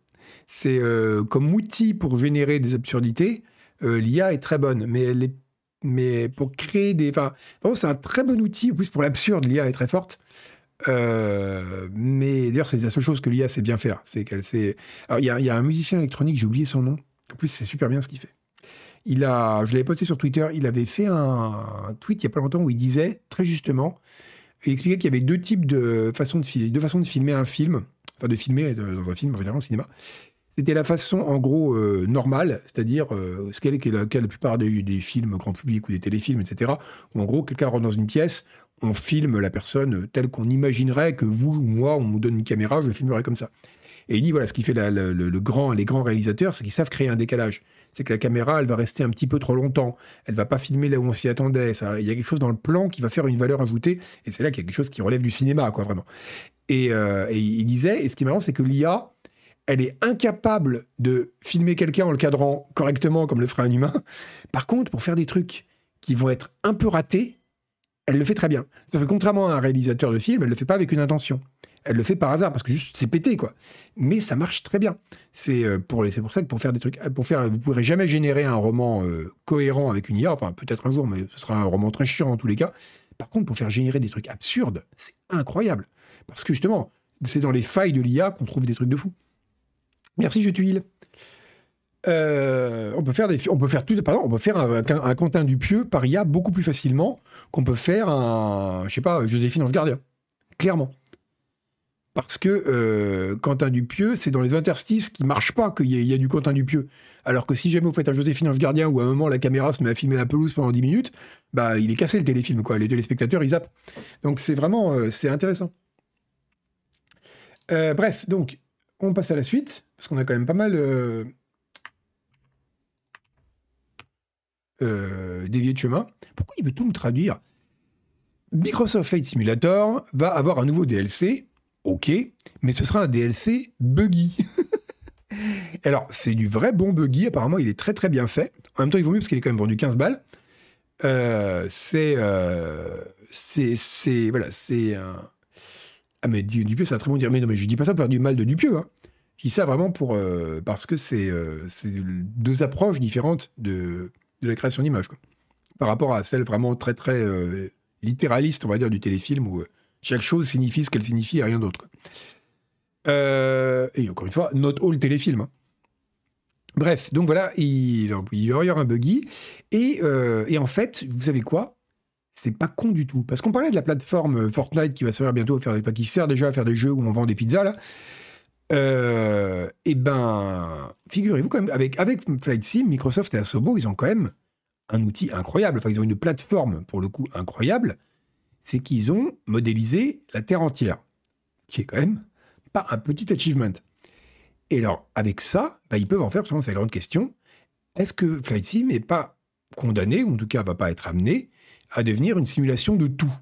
C'est euh, comme outil pour générer des absurdités, euh, l'IA est très bonne, mais pour créer des, enfin, c'est un très bon outil. En plus, pour l'absurde, l'IA est très forte. Euh, mais d'ailleurs, c'est la seule chose que l'IA sait bien faire. C'est qu'elle sait. Il y, a un musicien électronique, j'ai oublié son nom. En plus, c'est super bien ce qu'il fait. Il a, je l'avais posté sur Twitter, il avait fait un, tweet il n'y a pas longtemps où il disait, très justement, il expliquait qu'il y avait deux types de façons de filmer, deux façons de filmer un film, enfin de filmer dans un film, en général au cinéma. C'était la façon, en gros, euh, normale, c'est-à-dire euh, ce qu'elle est, la, la plupart des, films grand public ou des téléfilms, etc., où en gros, quelqu'un rentre dans une pièce, on filme la personne telle qu'on imaginerait que vous ou moi, on nous donne une caméra, je le filmerai comme ça. Et il dit, voilà, ce qui fait le, grand, les grands réalisateurs, c'est qu'ils savent créer un décalage. C'est que la caméra, elle va rester un petit peu trop longtemps. Elle va pas filmer là où on s'y attendait. il y a quelque chose dans le plan qui va faire une valeur ajoutée. Et c'est là qu'il y a quelque chose qui relève du cinéma, quoi, vraiment. Et, euh, il disait, et ce qui est marrant, c'est que l'IA, elle est incapable de filmer quelqu'un en le cadrant correctement comme le ferait un humain. Par contre, pour faire des trucs qui vont être un peu ratés, elle le fait très bien. contrairement à un réalisateur de film, elle le fait pas avec une intention. Elle le fait par hasard parce que juste c'est pété quoi. Mais ça marche très bien. C'est euh, pour c'est pour ça que pour faire des trucs pour faire vous pourrez jamais générer un roman euh, cohérent avec une IA enfin peut-être un jour mais ce sera un roman très chiant en tous les cas. Par contre pour faire générer des trucs absurdes, c'est incroyable parce que justement, c'est dans les failles de l'IA qu'on trouve des trucs de fou. Merci, je tuile. Euh, on peut faire des, on peut faire tout, pardon, on peut faire un, un, Quentin Dupieux par IA beaucoup plus facilement qu'on peut faire un, je sais pas, Joséphine Ange Gardien. Clairement. Parce que euh, Quentin Dupieux, c'est dans les interstices qui marchent pas qu'il y, a du Quentin Dupieux. Alors que si jamais vous faites un Joséphine Ange Gardien où à un moment la caméra se met à filmer la pelouse pendant 10 minutes, bah il est cassé le téléfilm, quoi. Les téléspectateurs, ils zappent. Donc c'est vraiment, euh, c'est intéressant. bref, donc, on passe à la suite, parce qu'on a quand même pas mal euh, dévié de chemin. Pourquoi il veut tout me traduire? Microsoft Flight Simulator va avoir un nouveau DLC, ok, mais ce sera un DLC buggy. Alors, c'est du vrai bon buggy, apparemment il est très très bien fait. En même temps, il vaut mieux parce qu'il est quand même vendu 15 balles. Euh, euh, c'est. c'est. Voilà, c'est un. Ah, mais Dupieux, c'est un très bon dire. Mais non, mais je dis pas ça pour faire du mal de Dupieux. Hein. Je dis ça vraiment pour. parce que c'est deux approches différentes de, de la création d'images, par rapport à celle vraiment très très euh, littéraliste, on va dire, du téléfilm, où euh, chaque chose signifie ce qu'elle signifie et rien d'autre. Euh, et encore une fois, not all téléfilm. Hein. Bref, donc voilà, il, il, y avoir un buggy. Et, et en fait, vous savez quoi? C'est pas con du tout. Parce qu'on parlait de la plateforme Fortnite qui va servir bientôt à faire, qui sert déjà à faire des jeux où on vend des pizzas là. Euh, et ben, figurez-vous quand même, avec, avec Flight Sim, Microsoft et Asobo, ils ont quand même un outil incroyable. Enfin, ils ont une plateforme, pour le coup, incroyable. C'est qu'ils ont modélisé la Terre entière. Qui est quand même pas un petit achievement. Et alors, avec ça, bah, ils peuvent en faire, c'est la grande question, est-ce que Flight Sim n'est pas condamné, ou en tout cas va pas être amené, à devenir une simulation de tout?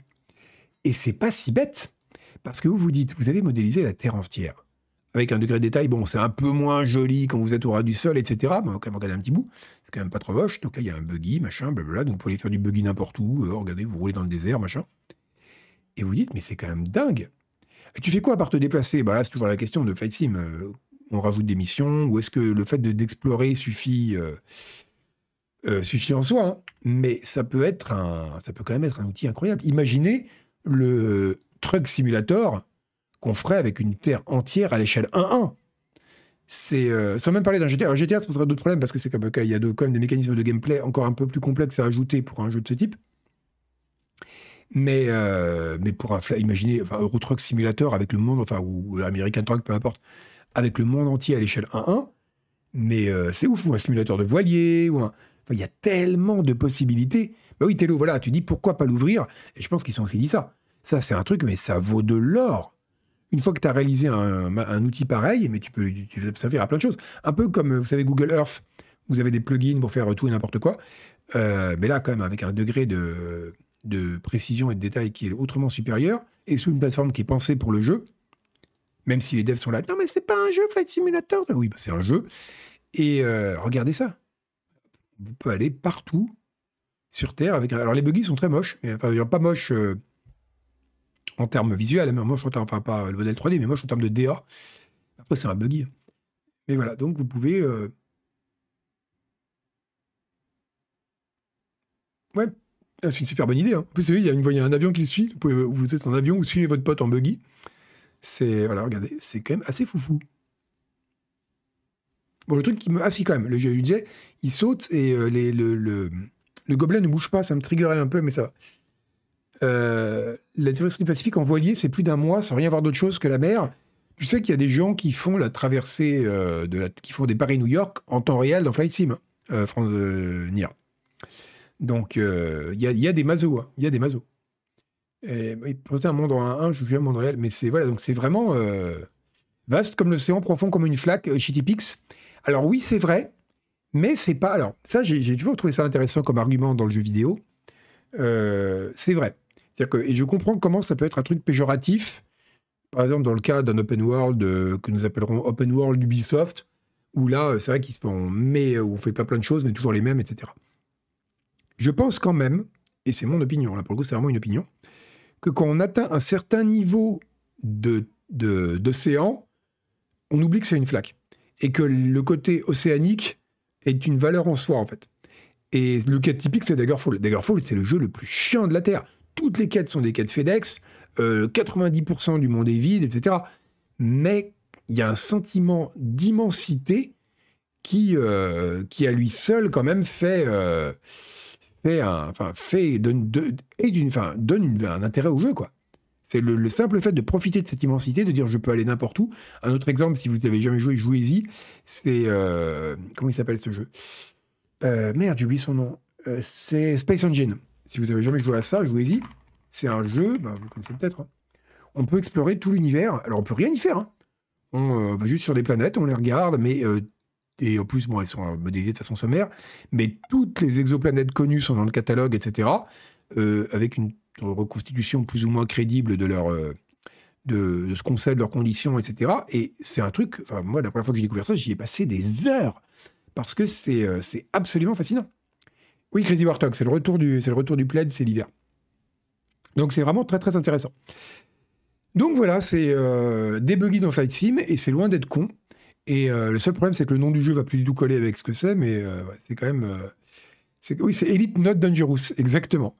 Et c'est pas si bête, parce que vous vous dites, vous avez modélisé la Terre entière avec un degré de détail. Bon, c'est un peu moins joli quand vous êtes au ras du sol, etc. Mais quand même regarder un petit bout. C'est quand même pas trop moche. Donc là, il y a un buggy, machin, blablabla. Donc vous pouvez faire du buggy n'importe où. Euh, regardez, vous roulez dans le désert, machin. Et vous dites, mais c'est quand même dingue. Tu fais quoi à part te déplacer? Bah c'est toujours la question de Flight Sim. Euh, on rajoute des missions ou est-ce que le fait d'explorer suffit euh, suffit en soi, hein? mais ça peut être un, ça peut quand même être un outil incroyable. Imaginez le truck simulator qu'on ferait avec une Terre entière à l'échelle 1-1. C'est, euh, sans même parler d'un GTA. Alors, GTA, ça poserait d'autres problèmes parce que c'est y a quand même des mécanismes de gameplay encore un peu plus complexes à ajouter pour un jeu de ce type. Mais, euh, mais pour un imaginez enfin, Euro Truck Simulator avec le monde, enfin, ou American Truck, peu importe, avec le monde entier à l'échelle 1-1, mais euh, c'est ouf, ou un simulateur de voilier, ou il y a tellement de possibilités. Bah oui, Télo, voilà, tu dis pourquoi pas l'ouvrir Et je pense qu'ils sont aussi dit ça. Ça, c'est un truc, mais ça vaut de l'or une fois que tu as réalisé un, outil pareil, mais tu peux, tu servir à plein de choses. Un peu comme, vous savez, Google Earth, vous avez des plugins pour faire tout et n'importe quoi. Euh, mais là, quand même, avec un degré de, précision et de détail qui est autrement supérieur, et sous une plateforme qui est pensée pour le jeu, même si les devs sont là, non mais c'est pas un jeu Flight Simulator, oui, bah, c'est un jeu. Et euh, regardez ça, vous pouvez aller partout sur Terre avec. Alors les buggy sont très moches, mais enfin pas moches euh, en termes visuels, mais moche en termes, enfin pas le modèle 3D, mais moche en termes de DA. Après, c'est un buggy. Mais voilà, donc vous pouvez. Euh, ouais, Ah, c'est une super bonne idée. Hein. Vous savez, il y, a un avion qui le suit. Vous, êtes en avion, vous suivez votre pote en buggy. C'est voilà, regardez, c'est quand même assez foufou. Bon, le truc qui me. Ah, si, quand même. Le, je, il saute et euh, le, le, le, gobelet ne bouge pas. Ça me triggerait un peu, mais ça va. Euh, la traversée Pacifique en voilier, c'est plus d'un mois sans rien voir d'autre chose que la mer. Tu sais qu'il y a des gens qui font la traversée, euh, de la, qui font des Paris-New York en temps réel dans Flight Sim, euh, France euh, Nia. Donc, euh, il y, a, des mazos. Hein, il y a des mazos. Et, un monde en 1, je joue un monde réel, mais c'est voilà, donc c'est vraiment euh, vaste comme l'océan, profond comme une flaque, Shitty Pix. Alors oui, c'est vrai, mais c'est pas. Alors, ça, j'ai toujours trouvé ça intéressant comme argument dans le jeu vidéo. c'est vrai. Que, et je comprends comment ça peut être un truc péjoratif par exemple, dans le cas d'un open world euh, que nous appellerons open world Ubisoft, où là, euh, c'est vrai qu'on met, euh, on fait pas plein de choses, mais toujours les mêmes, etc. Je pense quand même, et c'est mon opinion, là pour le coup c'est vraiment une opinion, que quand on atteint un certain niveau de, d'océan, on oublie que c'est une flaque. Et que le côté océanique est une valeur en soi, en fait. Et le cas typique, c'est Daggerfall. Daggerfall, c'est le jeu le plus chiant de la Terre. Toutes les quêtes sont des quêtes FedEx. 90% euh, du monde est vide, etc. Mais il y a un sentiment d'immensité qui, euh, qui à lui seul quand même fait, euh, fait, un, enfin, fait donne, et d'une, enfin, donne un intérêt au jeu, quoi. C'est le, le, simple fait de profiter de cette immensité, de dire je peux aller n'importe où. Un autre exemple, si vous n'avez jamais joué, jouez-y. C'est euh, comment il s'appelle ce jeu? Merde, j'oublie son nom. c'est Space Engine. Si vous avez jamais joué à ça, jouez-y. C'est un jeu, bah, vous connaissez peut-être. Hein. On peut explorer tout l'univers. Alors on peut rien y faire. Hein. On euh, va juste sur des planètes, on les regarde, mais euh, et en plus, bon, elles sont modélisées de façon sommaire, mais toutes les exoplanètes connues sont dans le catalogue, etc. Euh, avec une reconstitution plus ou moins crédible de leur de, de, ce qu'on sait de leurs conditions, etc. Et c'est un truc. Enfin, moi, la première fois que j'ai découvert ça, j'y ai passé des heures parce que c'est absolument fascinant. Oui, Crazy Warthog, c'est le retour du plaid, c'est l'hiver. Donc c'est vraiment très très intéressant. Donc voilà, c'est euh, dans Flight Sim et c'est loin d'être con. Et euh, le seul problème, c'est que le nom du jeu va plus du tout coller avec ce que c'est, mais euh, c'est quand même. Euh, oui, c'est Elite Not Dangerous, exactement.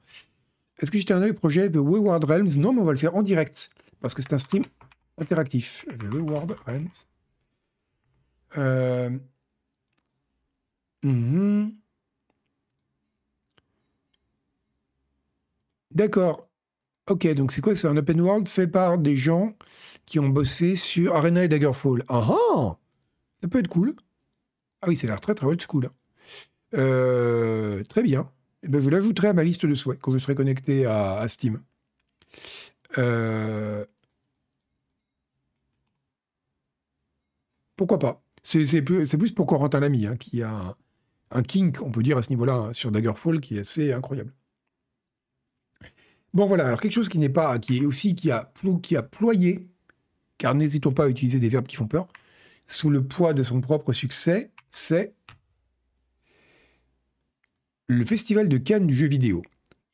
Est-ce que j'étais un œil projet The Wayward Realms? Non, mais on va le faire en direct parce que c'est un stream interactif. The Wayward Realms. Euh... Mm -hmm. D'accord. Ok, donc c'est quoi C'est un open world fait par des gens qui ont bossé sur Arena et Daggerfall. Ah ah Ça peut être cool. Ah oui, c'est l'air très très old school. Hein. Euh, très bien. Eh ben, je l'ajouterai à ma liste de souhaits quand je serai connecté à, Steam. Euh... Pourquoi pas? C'est plus, pour Corentin Lamy, hein, qui a un, un, kink, on peut dire, à ce niveau-là, hein, sur Daggerfall, qui est assez incroyable. Bon voilà, alors quelque chose qui n'est pas, qui est aussi qui a, qui a ployé, car n'hésitons pas à utiliser des verbes qui font peur, sous le poids de son propre succès, c'est le festival de Cannes du jeu vidéo.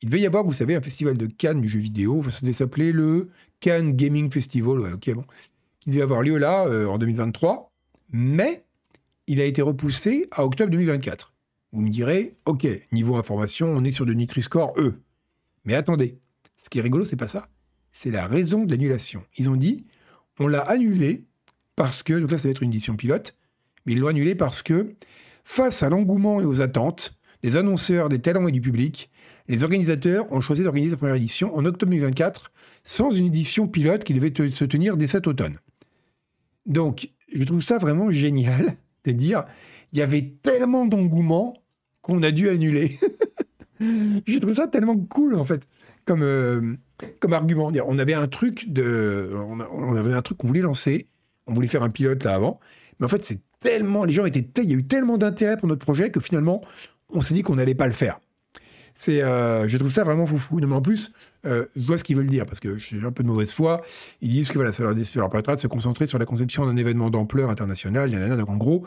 Il devait y avoir, vous savez, un festival de Cannes du jeu vidéo, ça devait s'appeler le Cannes Gaming Festival, ok bon, qui devait avoir lieu là euh, en 2023, mais il a été repoussé à octobre 2024. Vous me direz, ok, niveau information, on est sur de Nutri-Score E. Mais attendez, ce qui est rigolo, c'est pas ça. C'est la raison de l'annulation. Ils ont dit, on l'a annulé parce que, donc là, ça va être une édition pilote, mais ils l'ont annulé parce que, face à l'engouement et aux attentes des annonceurs, des talents et du public, les organisateurs ont choisi d'organiser la première édition en octobre 2024 sans une édition pilote qui devait se tenir dès cet automne. Donc, je trouve ça vraiment génial de dire, il y avait tellement d'engouement qu'on a dû annuler. je trouve ça tellement cool, en fait comme, euh, comme argument. On avait un truc on avait un truc qu'on voulait lancer, on voulait faire un pilote là avant, mais en fait c'est tellement, les gens étaient, il y a eu tellement d'intérêt pour notre projet que finalement on s'est dit qu'on n'allait pas le faire. C'est, euh, je trouve ça vraiment foufou. mais en plus, euh, je vois ce qu'ils veulent dire parce que j'ai un peu de mauvaise foi. Ils disent que voilà, ça leur, ça leur permettra de se concentrer sur la conception d'un événement d'ampleur internationale. Donc en gros,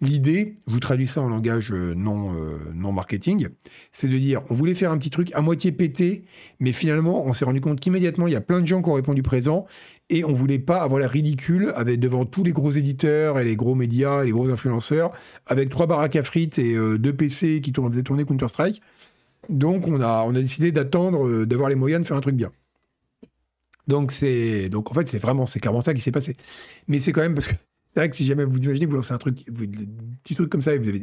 L'idée, je vous traduis ça en langage euh, non, euh, non marketing, c'est de dire on voulait faire un petit truc à moitié pété, mais finalement on s'est rendu compte qu'immédiatement il y a plein de gens qui ont répondu présent et on voulait pas avoir la ridicule avec devant tous les gros éditeurs et les gros médias et les gros influenceurs avec trois baraques à frites et euh, deux PC qui tournent, faisaient tourner Counter Strike. Donc on a, décidé d'attendre, d'avoir les moyens de faire un truc bien. Donc c'est, donc en fait c'est vraiment, c'est clairement ça qui s'est passé. Mais c'est quand même parce que c'est vrai que si jamais vous imaginez que vous lancez un truc, vous, petit truc comme ça, et vous avez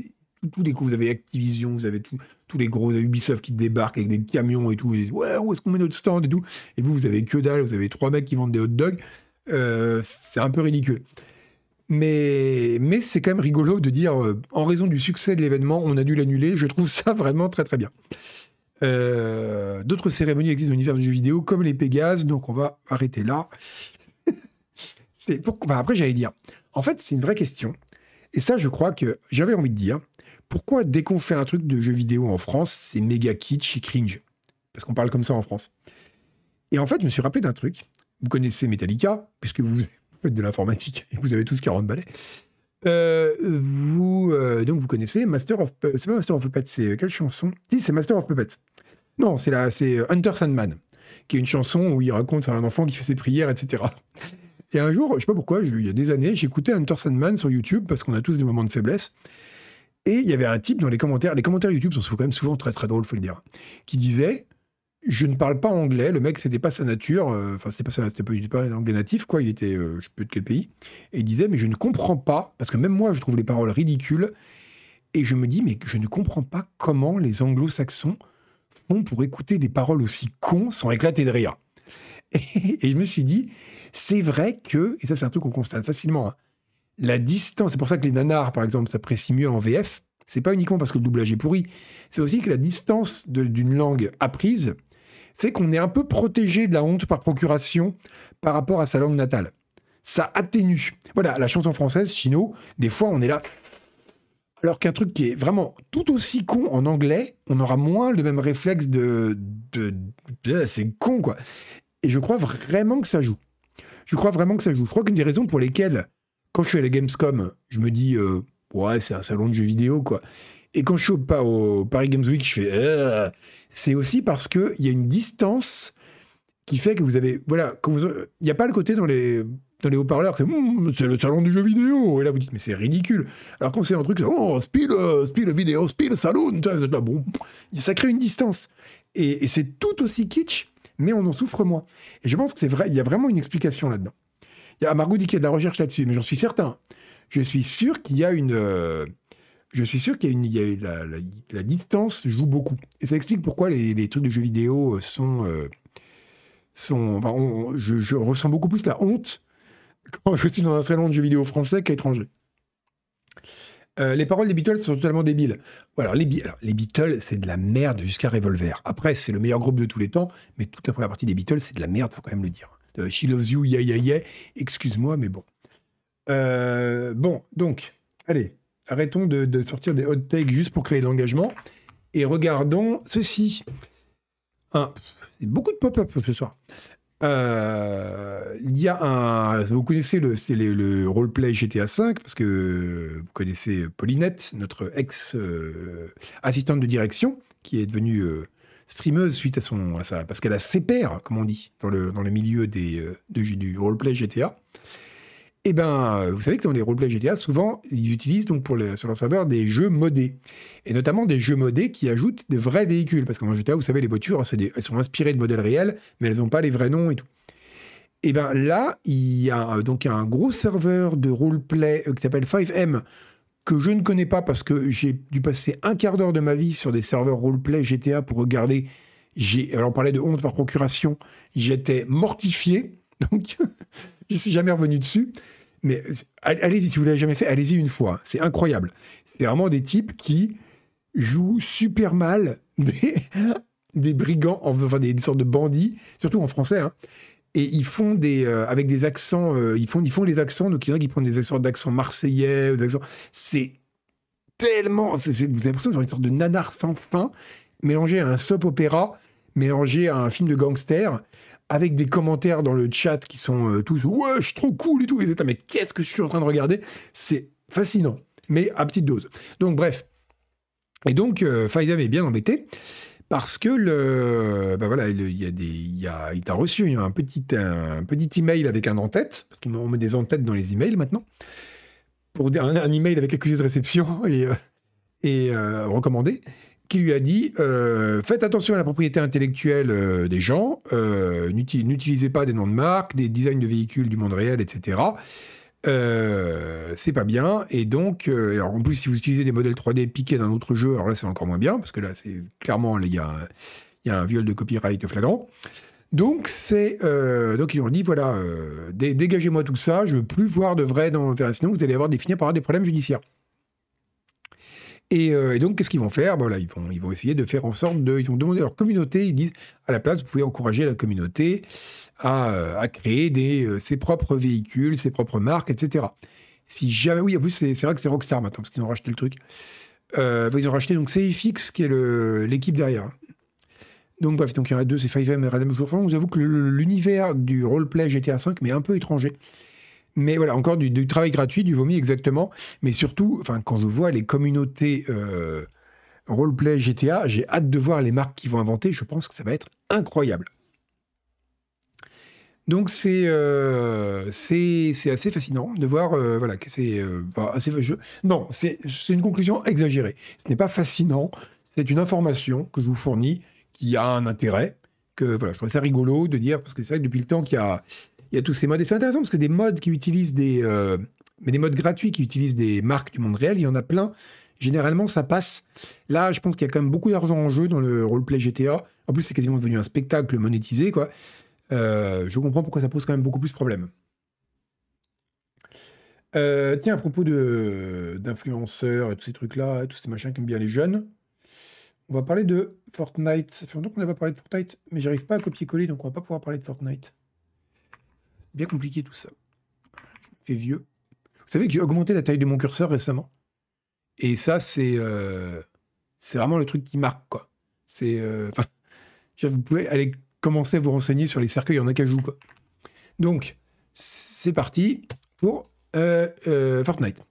tous les coups, vous avez Activision, vous avez tous les gros Ubisoft qui débarquent avec des camions et tout, ouais où est-ce qu'on met notre stand et tout, et vous vous avez que dalle, vous avez trois mecs qui vendent des hot dogs, euh, c'est un peu ridicule. Mais, mais c'est quand même rigolo de dire, euh, en raison du succès de l'événement, on a dû l'annuler. Je trouve ça vraiment très très bien. Euh, d'autres cérémonies existent dans l'univers du jeu vidéo, comme les Pégases, donc on va arrêter là. pour... après, j'allais dire, en fait, c'est une vraie question. Et ça, je crois que j'avais envie de dire, pourquoi dès qu'on fait un truc de jeu vidéo en France, c'est méga kitsch et cringe? Parce qu'on parle comme ça en France. Et en fait, je me suis rappelé d'un truc. Vous connaissez Metallica, puisque vous faites de l'informatique et vous avez tous 40 balais. Euh, vous, euh, donc vous connaissez Master of c'est pas Master of Puppets, c'est euh, quelle chanson? Si, c'est Master of Puppets. Non, c'est Hunter Sandman, qui est une chanson où il raconte à un enfant qui fait ses prières, etc. Et un jour, je sais pas pourquoi, il y a des années, j'écoutais Hunter Sandman sur YouTube parce qu'on a tous des moments de faiblesse. Et il y avait un type dans les commentaires, les commentaires YouTube sont quand même souvent très très drôles, faut le dire, qui disait je ne parle pas anglais. Le mec, c'était pas sa nature. Euh, enfin, c'était pas ça, c'était pas, pas, un anglais natif, quoi. Il était, euh, je sais plus de quel pays. Et il disait, mais je ne comprends pas, parce que même moi, je trouve les paroles ridicules. Et je me dis, mais je ne comprends pas comment les anglo-saxons font pour écouter des paroles aussi cons sans éclater de rire. Et, je me suis dit, c'est vrai que, et ça, c'est un truc qu'on constate facilement, hein, la distance, c'est pour ça que les nanars, par exemple, s'apprécient mieux en VF. C'est pas uniquement parce que le doublage est pourri, c'est aussi que la distance d'une langue apprise fait qu'on est un peu protégé de la honte par procuration par rapport à sa langue natale. Ça atténue. Voilà, la chanson française, Chino, des fois on est là. Alors qu'un truc qui est vraiment tout aussi con en anglais, on aura moins le même réflexe de. de, c'est con, quoi. Et je crois vraiment que ça joue. Je crois vraiment que ça joue. Je crois qu'une des raisons pour lesquelles, quand je suis à la Gamescom, je me dis, euh, ouais, c'est un salon de jeux vidéo, quoi. Et quand je suis au, au Paris Games Week, je fais, euh, c'est aussi parce qu'il y a une distance qui fait que vous avez. Voilà, il n'y a pas le côté dans les, dans les haut-parleurs, c'est le salon du jeu vidéo. Et là, vous dites, mais c'est ridicule. Alors quand c'est un truc, oh, spill, euh, spill vidéo, spill salon, là, bon, ça crée une distance. Et, c'est tout aussi kitsch, mais on en souffre moins. Et je pense que c'est vrai, il y a vraiment une explication là-dedans. Il y a Margot dit qu'il y a de la recherche là-dessus, mais j'en suis certain. Je suis sûr qu'il y a une. Euh, je suis sûr qu'il y a, une, il la, distance joue beaucoup. Et ça explique pourquoi les, trucs de jeux vidéo sont. Euh, sont je, ressens beaucoup plus la honte quand je suis dans un salon de jeux vidéo français qu'à étranger. Euh, les paroles des Beatles sont totalement débiles. Les, les Beatles, c'est de la merde jusqu'à Revolver. Après, c'est le meilleur groupe de tous les temps, mais toute la première partie des Beatles, c'est de la merde, faut quand même le dire. De She Loves You, Yeah Yeah Yeah, excuse-moi, mais bon. Euh, bon, donc, allez, arrêtons de, sortir des hot takes juste pour créer de l'engagement et regardons ceci. Beaucoup de pop-up ce soir. Euh, y a un. Vous connaissez le, c'est le, roleplay GTA V parce que vous connaissez Paulinette, notre ex-assistante de direction, qui est devenue euh, streameuse suite à son. À sa, parce qu'elle a ses pairs, comme on dit, dans le, dans le milieu des, euh, du roleplay GTA. Eh bien, vous savez que dans les roleplay GTA, souvent, ils utilisent donc pour sur leur serveur des jeux modés. Et notamment des jeux modés qui ajoutent de vrais véhicules. Parce que dans GTA, vous savez, les voitures, elles sont inspirées de modèles réels, mais elles n'ont pas les vrais noms et tout. Et eh bien là, il y a donc un gros serveur de roleplay euh, qui s'appelle 5M, que je ne connais pas parce que j'ai dû passer un quart d'heure de ma vie sur des serveurs roleplay GTA pour regarder. Alors, on parlait de honte par procuration. J'étais mortifié. Donc, je suis jamais revenu dessus. Mais allez-y, si vous l'avez jamais fait, allez-y une fois. C'est incroyable. C'est vraiment des types qui jouent super mal des, des brigands, enfin des, sortes de bandits, surtout en français. Hein. Et ils font des euh, avec des accents, euh, ils font ils font les accents. Donc il y en a qui prennent des sortes d'accents marseillais. C'est tellement, vous avez l'impression ont une sorte de nanar sans fin mélangé à un soap opéra, mélangé à un film de gangster avec des commentaires dans le chat qui sont euh, tous ouais, je suis trop cool et tout. Et mais qu'est-ce que je suis en train de regarder? C'est fascinant, mais à petite dose. Donc, bref. Et donc, euh, est bien embêté parce que le, ben voilà, il, y a des, il, y a, il a reçu un petit, un, petit email avec un en-tête, parce qu'on met des en-têtes dans les emails maintenant, pour un, email avec accusé de réception et, euh, euh, recommandé. Qui lui a dit faites attention à la propriété intellectuelle des gens, n'utilisez pas des noms de marque, des designs de véhicules du monde réel, etc. c'est pas bien. Et donc, en plus, si vous utilisez des modèles 3D piqués d'un autre jeu, alors là, c'est encore moins bien, parce que là, c'est clairement, il y, y a un viol de copyright flagrant. Donc, c'est, donc ils ont dit voilà, dégagez-moi tout ça, je veux plus voir de vrai dans. Sinon, vous allez avoir des, finir par des problèmes judiciaires. Euh, et, donc, qu'est-ce qu'ils vont faire? Bon, ils, vont, ils vont essayer de faire en sorte de. Ils vont demander à leur communauté, ils disent à la place, vous pouvez encourager la communauté à, euh, créer des, euh, ses propres véhicules, ses propres marques, etc. Si jamais. Oui, en plus, c'est vrai que c'est Rockstar maintenant, parce qu'ils ont racheté le truc. ils ont racheté donc CFX, qui est l'équipe derrière. Donc, bref, donc il y en a deux, c'est 5M et Radam Jour. Vous avoue que l'univers du roleplay GTA V m'est un peu étranger. Mais voilà, encore du, travail gratuit, du vomi exactement. Mais surtout, quand je vois les communautés euh, roleplay GTA, j'ai hâte de voir les marques qu'ils vont inventer. Je pense que ça va être incroyable. Donc c'est euh, assez fascinant de voir euh, voilà que c'est euh, assez non c'est une conclusion exagérée. Ce n'est pas fascinant, c'est une information que je vous fournis qui a un intérêt que voilà je trouve ça rigolo de dire parce que c'est vrai que depuis le temps qu'il y a il y a tous ces modes. Et c'est intéressant parce que des modes qui utilisent des. Euh, mais des modes gratuits qui utilisent des marques du monde réel, il y en a plein. Généralement, ça passe. Là, je pense qu'il y a quand même beaucoup d'argent en jeu dans le roleplay GTA. En plus, c'est quasiment devenu un spectacle monétisé, quoi. Euh, je comprends pourquoi ça pose quand même beaucoup plus de problèmes. Euh, tiens, à propos d'influenceurs et tous ces trucs-là, tous ces machins qui aiment bien les jeunes, on va parler de Fortnite. Ça fait longtemps qu'on n'a pas parlé de Fortnite, mais j'arrive pas à copier-coller, donc on va pas pouvoir parler de Fortnite bien compliqué tout ça. Je fais vieux. Vous savez que j'ai augmenté la taille de mon curseur récemment. Et ça, c'est euh, vraiment le truc qui marque, quoi. C'est. Euh, vous pouvez aller commencer à vous renseigner sur les cercueils en acajou, quoi. Donc, c'est parti pour euh, Fortnite.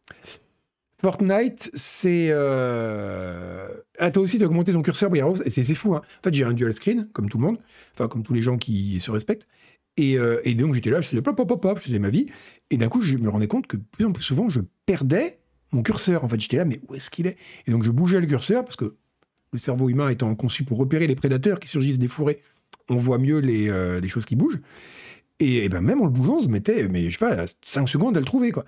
Fortnite, c'est. Ah, toi aussi, tu as augmenté ton curseur, et c'est fou. Hein. En fait, j'ai un dual screen, comme tout le monde, enfin, comme tous les gens qui se respectent. Euh, et, donc j'étais là, je faisais pop, pop, pop, je faisais ma vie. Et d'un coup, je me rendais compte que plus en plus souvent, je perdais mon curseur. En fait, j'étais là, mais où est-ce qu'il est, Et donc je bougeais le curseur parce que le cerveau humain étant conçu pour repérer les prédateurs qui surgissent des fourrés, on voit mieux les, euh, choses qui bougent. Et, ben même en le bougeant, je mettais, mais je sais pas, 5 secondes à le trouver, quoi.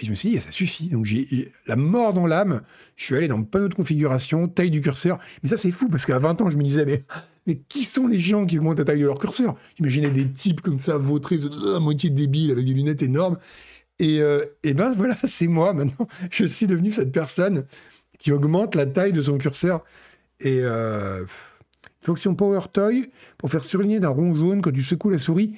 Et je me suis dit, ça suffit. Donc j'ai la mort dans l'âme. Je suis allé dans le panneau de configuration, taille du curseur. Mais ça, c'est fou parce qu'à 20 ans, je me disais, mais mais qui sont les gens qui augmentent la taille de leur curseur? J'imaginais des types comme ça, vautrés, à moitié débiles, avec des lunettes énormes. Et, euh, et ben voilà, c'est moi maintenant. Je suis devenu cette personne qui augmente la taille de son curseur. Et euh, fonction Power Toy pour faire surligner d'un rond jaune quand tu secoues la souris.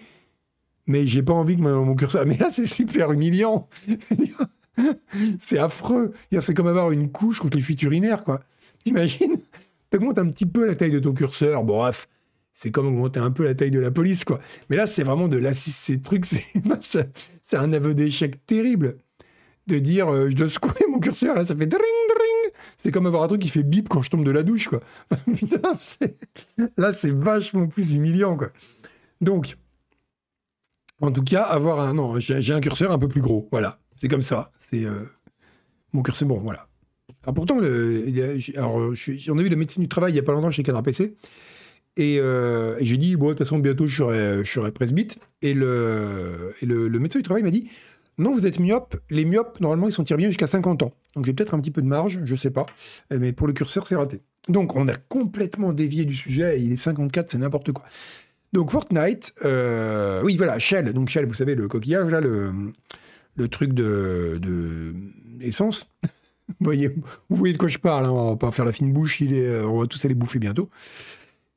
Mais j'ai pas envie que mon curseur. Mais là, c'est super humiliant. c'est affreux. C'est comme avoir une couche contre les fuites urinaires, quoi. T'imagines? Augmentes un petit peu la taille de ton curseur. Bref, c'est comme augmenter un peu la taille de la police, quoi. Mais là, c'est vraiment de l'assist, ces trucs, c'est un aveu d'échec terrible. De dire, euh, je dois secouer mon curseur, là, ça fait dring, dring. C'est comme avoir un truc qui fait bip quand je tombe de la douche, quoi. Putain, là, c'est vachement plus humiliant, quoi. Donc, en tout cas, avoir un. Non, j'ai un curseur un peu plus gros, voilà. C'est comme ça. C'est. Euh, mon curseur, bon, voilà. Alors pourtant, alors, on a eu la médecine du travail il n'y a pas longtemps chez Canard PC. Euh, et, j'ai dit, bon, de toute façon, bientôt, je serai, je presbyte. Et, le, médecin du travail m'a dit, non, vous êtes myope. Les myopes, normalement, ils s'en tirent bien jusqu'à 50 ans. Donc j'ai peut-être un petit peu de marge, je sais pas. Mais pour le curseur, c'est raté. Donc on a complètement dévié du sujet. Il est 54, c'est n'importe quoi. Donc Fortnite, euh, oui, voilà, Shell. Donc Shell, vous savez, le coquillage, là, le, truc de, essence. vous, voyez, vous voyez de quoi je parle, hein, on va pas faire la fine bouche, il est, euh, on va tous aller bouffer bientôt.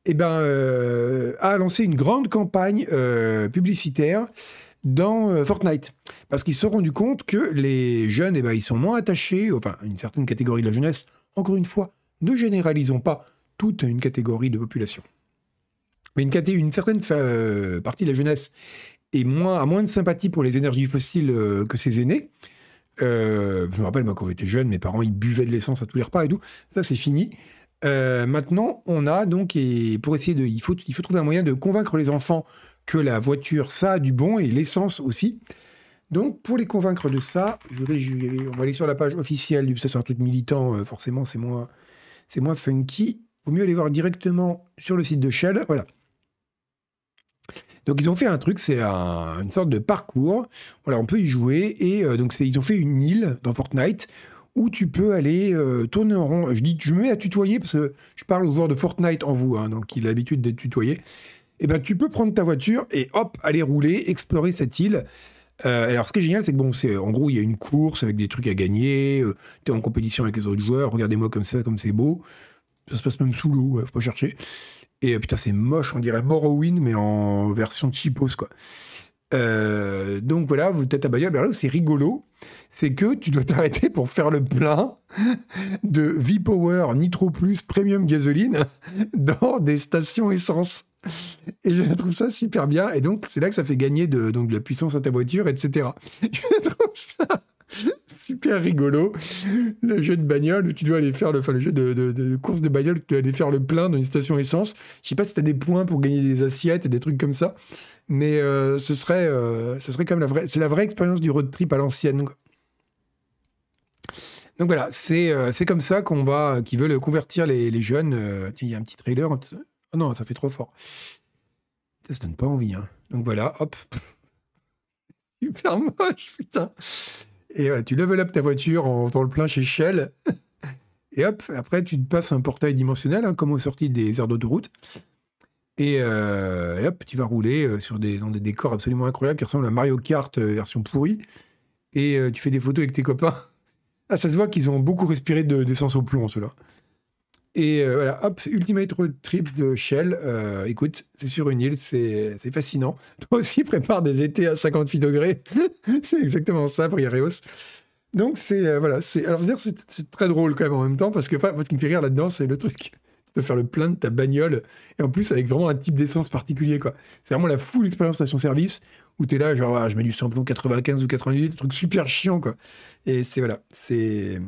Eh ben, euh, a lancé une grande campagne publicitaire dans Fortnite. Parce qu'ils se sont rendus compte que les jeunes, eh ben, ils sont moins attachés, enfin, une certaine catégorie de la jeunesse. Encore une fois, ne généralisons pas toute une catégorie de population. Mais une, certaine partie de la jeunesse est moins, a moins de sympathie pour les énergies fossiles que ses aînés. Euh, je me rappelle, moi, quand j'étais jeune, mes parents, ils buvaient de l'essence à tous les repas et tout. Ça, c'est fini. Euh, maintenant, on a donc, et pour essayer de. Il faut, il faut trouver un moyen de convaincre les enfants que la voiture, ça a du bon et l'essence aussi. Donc, pour les convaincre de ça, on va aller sur la page officielle. C'est un truc militant, euh, forcément, c'est moins, c'est moins funky. Vaut mieux aller voir directement sur le site de Shell. Voilà. Donc ils ont fait un truc, c'est une sorte de parcours. Voilà, on peut y jouer et euh, donc ils ont fait une île dans Fortnite où tu peux aller euh, tourner en rond. Je dis, je me mets à tutoyer parce que je parle au joueur de Fortnite en vous, hein, donc il a l'habitude d'être tutoyé. Et eh ben tu peux prendre ta voiture et hop aller rouler, explorer cette île. Euh, alors, ce qui est génial, c'est que bon, c'est en gros, il y a une course avec des trucs à gagner. tu es en compétition avec les autres joueurs. Regardez-moi comme ça, comme c'est beau. Ça se passe même sous l'eau, faut pas chercher. Et euh, putain, c'est moche, on dirait Morrowind, mais en version cheapos, quoi. Euh, donc voilà, vous êtes à bagnole. là où c'est rigolo, c'est que tu dois t'arrêter pour faire le plein de V-Power Nitro Plus Premium Gasoline dans des stations essence. Et je trouve ça super bien. Et donc, c'est là que ça fait gagner donc, de la puissance à ta voiture, etc. Je trouve ça super rigolo. Le jeu de bagnole où tu dois aller faire le, enfin, le jeu de, course de bagnole, tu dois aller faire le plein dans une station essence. Je sais pas si tu as des points pour gagner des assiettes et des trucs comme ça, mais euh, ce serait, euh, ce serait comme la vraie, c'est la vraie expérience du road trip à l'ancienne. Donc voilà, c'est euh, c'est comme ça qu'on va, qui veulent convertir les, les jeunes. il y a un petit trailer. Oh non, ça fait trop fort. Ça, donne pas envie. Hein. Donc voilà, hop. Super moche, putain. Et tu level up ta voiture en dans le plein chez Shell. et hop, après, tu passes un portail dimensionnel, hein, comme aux sorties des aires d'autoroute. Et, euh, et, hop, tu vas rouler euh, sur des, dans des décors absolument incroyables qui ressemblent à Mario Kart euh, version pourrie. Et tu fais des photos avec tes copains. Ah, ça se voit qu'ils ont beaucoup respiré d'essence au plomb, ceux-là. Et euh, voilà, hop, Ultimate Road Trip de Shell. Euh, écoute, c'est sur une île, c'est fascinant. Toi aussi, prépare des étés à 58 degrés. c'est exactement ça pour. Donc, c'est. Euh, voilà, c'est. Alors, c'est très drôle quand même en même temps, parce que ce qui me fait rire là-dedans, c'est le truc de faire le plein de ta bagnole, et en plus avec vraiment un type d'essence particulier, quoi. C'est vraiment la full expérience station-service, où tu es là, genre, ah, je mets du samplon 95 ou 98, un truc super chiant, quoi. Et c'est, voilà, c'est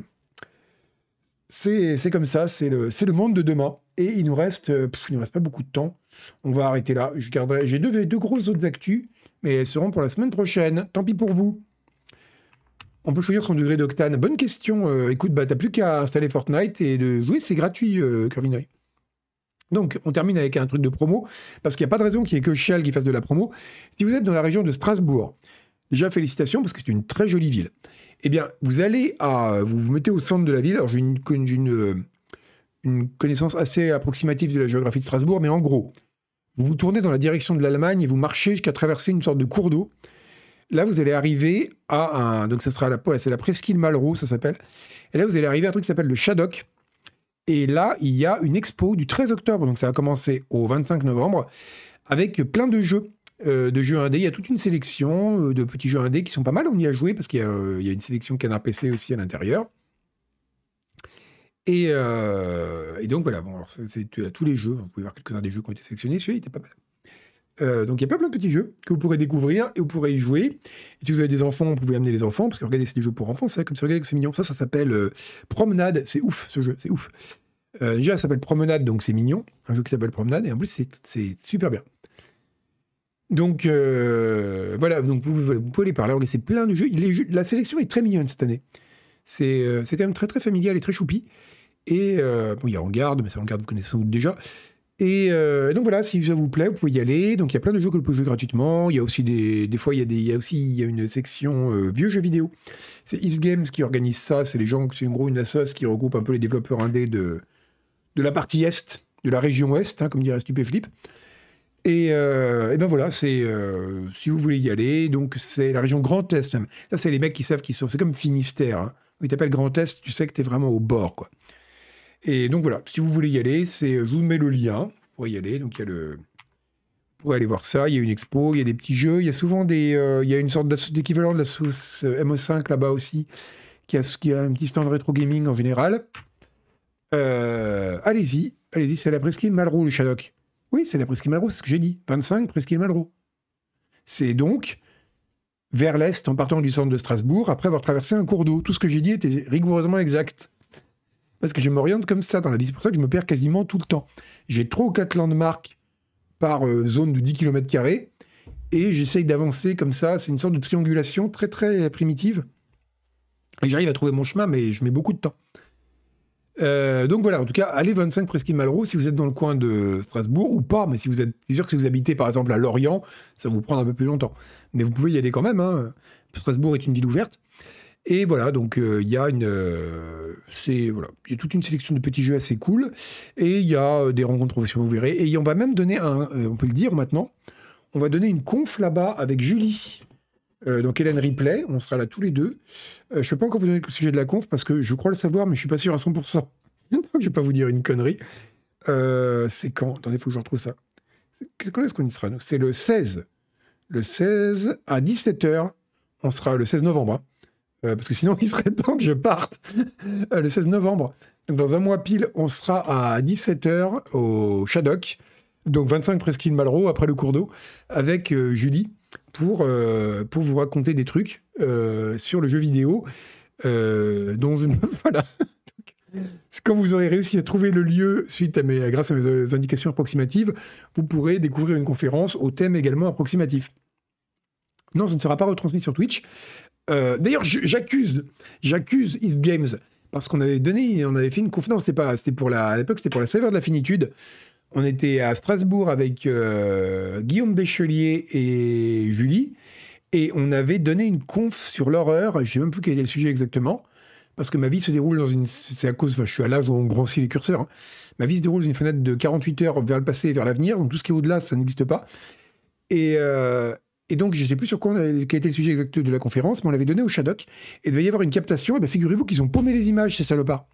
c'est comme ça, c'est le, monde de demain. Et il nous reste, il nous reste pas beaucoup de temps. On va arrêter là. Je garderai, j'ai deux, grosses autres actus, mais elles seront pour la semaine prochaine. Tant pis pour vous. On peut choisir son degré d'octane. Bonne question. Euh, écoute, bah, t'as plus qu'à installer Fortnite et de jouer, c'est gratuit, euh, Donc, on termine avec un truc de promo, parce qu'il n'y a pas de raison qu'il n'y ait que Shell qui fasse de la promo. Si vous êtes dans la région de Strasbourg, déjà félicitations, parce que c'est une très jolie ville eh bien, vous allez à, vous vous mettez au centre de la ville. Alors, j'ai une, une, une, connaissance assez approximative de la géographie de Strasbourg, mais en gros, vous vous tournez dans la direction de l'Allemagne et vous marchez jusqu'à traverser une sorte de cours d'eau. Là, vous allez arriver à un, donc ça sera la, c'est la presqu'île Malraux, ça s'appelle. Et là, vous allez arriver à un truc qui s'appelle le Shadok. Et là, il y a une expo du 13 octobre, donc ça va commencer au 25 novembre, avec plein de jeux. Euh, de jeux indés. Il y a toute une sélection euh, de petits jeux indés qui sont pas mal. On y a joué parce qu'il y, a euh, une sélection canard PC aussi à l'intérieur. Et, donc voilà, bon, c'est tous les jeux. Vous pouvez voir quelques-uns des jeux qui ont été sélectionnés. Celui-là, il était pas mal. donc il y a plein, plein de petits jeux que vous pourrez découvrir et vous pourrez y jouer. Et si vous avez des enfants, vous pouvez amener les enfants parce que regardez, c'est des jeux pour enfants, c'est comme ça, regardez c'est mignon. Ça, ça s'appelle Promenade. C'est ouf ce jeu, c'est ouf. déjà, ça s'appelle Promenade, donc c'est mignon. Un jeu qui s'appelle Promenade et en plus, c'est super bien. Donc euh, voilà, donc vous, pouvez aller par là, c'est plein de jeux. La sélection est très mignonne cette année. Euh, c'est quand même très très familial et très choupi. Et euh, bon, il y a En Garde, mais ça En Garde vous connaissez sans doute déjà. Et donc voilà, si ça vous plaît, vous pouvez y aller. Donc il y a plein de jeux que vous pouvez jouer gratuitement. Il y a aussi des, des fois, il y a, des, il y a aussi une section vieux jeux vidéo. C'est East Games qui organise ça. C'est les gens, c'est en gros une assoce qui regroupe un peu les développeurs indés de, de la partie Est, de la région Ouest, hein, comme dirait Stupéflip. Et, euh, ben voilà, c'est euh, si vous voulez y aller, donc c'est la région Grand Est même. Ça, c'est les mecs qui savent qu'ils sont. C'est comme Finistère. Hein. Ils t'appellent Grand Est, tu sais que tu es vraiment au bord, quoi. Et donc voilà, si vous voulez y aller, c'est, je vous mets le lien pour y aller. Donc il y a le, vous aller voir ça. Il y a une expo, il y a des petits jeux, il y a souvent des, euh, il y a une sorte d'équivalent de la sauce MO5 là-bas aussi, qui a, qui a un petit stand rétro gaming en général. allez-y, allez-y, c'est la presqu'île Malraux le Shadok. Oui, c'est la presqu'île Malraux, c'est ce que j'ai dit. 25 presqu'île Malraux. C'est donc vers l'est en partant du centre de Strasbourg après avoir traversé un cours d'eau. Tout ce que j'ai dit était rigoureusement exact. Parce que je m'oriente comme ça dans la vie. C'est pour ça que je me perds quasiment tout le temps. J'ai ou quatre landmarks par euh, zone de 10 km et j'essaye d'avancer comme ça. C'est une sorte de triangulation très très primitive. Et j'arrive à trouver mon chemin, mais je mets beaucoup de temps. Euh, donc voilà, en tout cas, allez 25 Presqu'île Malraux si vous êtes dans le coin de Strasbourg ou pas, mais si vous êtes c'est sûr que si vous habitez par exemple à Lorient, ça vous prendre un peu plus longtemps. Mais vous pouvez y aller quand même. Hein. Strasbourg est une ville ouverte. Et voilà, donc euh, il y a une, euh, c'est voilà, il y a toute une sélection de petits jeux assez cool, et il y a des rencontres professionnelles, vous verrez. Et on va même donner un, on peut le dire maintenant, on va donner une conf là-bas avec Julie, donc Hélène Ripley, on sera là tous les deux. je ne vais pas encore vous donner le sujet de la conf parce que je crois le savoir, mais je suis pas sûr à 100%. je ne vais pas vous dire une connerie. c'est quand? Attendez, il faut que je retrouve ça. Quand est-ce qu'on y sera C'est le 16. Le 16 à 17h. On sera le 16 novembre. Hein. Euh, parce que sinon, il serait temps que je parte. Euh, le 16 novembre. Donc, dans un mois pile, on sera à 17h au Shadok. Donc, 25 presqu'île Malraux, après le cours d'eau, avec euh, Julie, pour, pour vous raconter des trucs sur le jeu vidéo. dont je... voilà. Quand vous aurez réussi à trouver le lieu suite à mes, grâce à mes indications approximatives, vous pourrez découvrir une conférence au thème également approximatif. Non, ça ne sera pas retransmis sur Twitch. Euh, d'ailleurs, j'accuse, j'accuse East Games parce qu'on avait donné, on avait fait une conférence. C'était pas, c'était pour la, à l'époque, c'était pour la saveur de la finitude. On était à Strasbourg avec euh, Guillaume Béchelier et Julie, et on avait donné une conf sur l'horreur. Je sais même plus quel est le sujet exactement, parce que ma vie se déroule dans une. C'est à cause, je suis à l'âge où on grossit les curseurs. Hein. Ma vie se déroule dans une fenêtre de 48 heures vers le passé et vers l'avenir, donc tout ce qui est au-delà, ça n'existe pas. Et, euh, donc, je ne sais plus sur quoi, quel était le sujet exact de la conférence, mais on l'avait donné au Shadok. Et il devait y avoir une captation. Et bien, figurez-vous qu'ils ont paumé les images, ces salopards.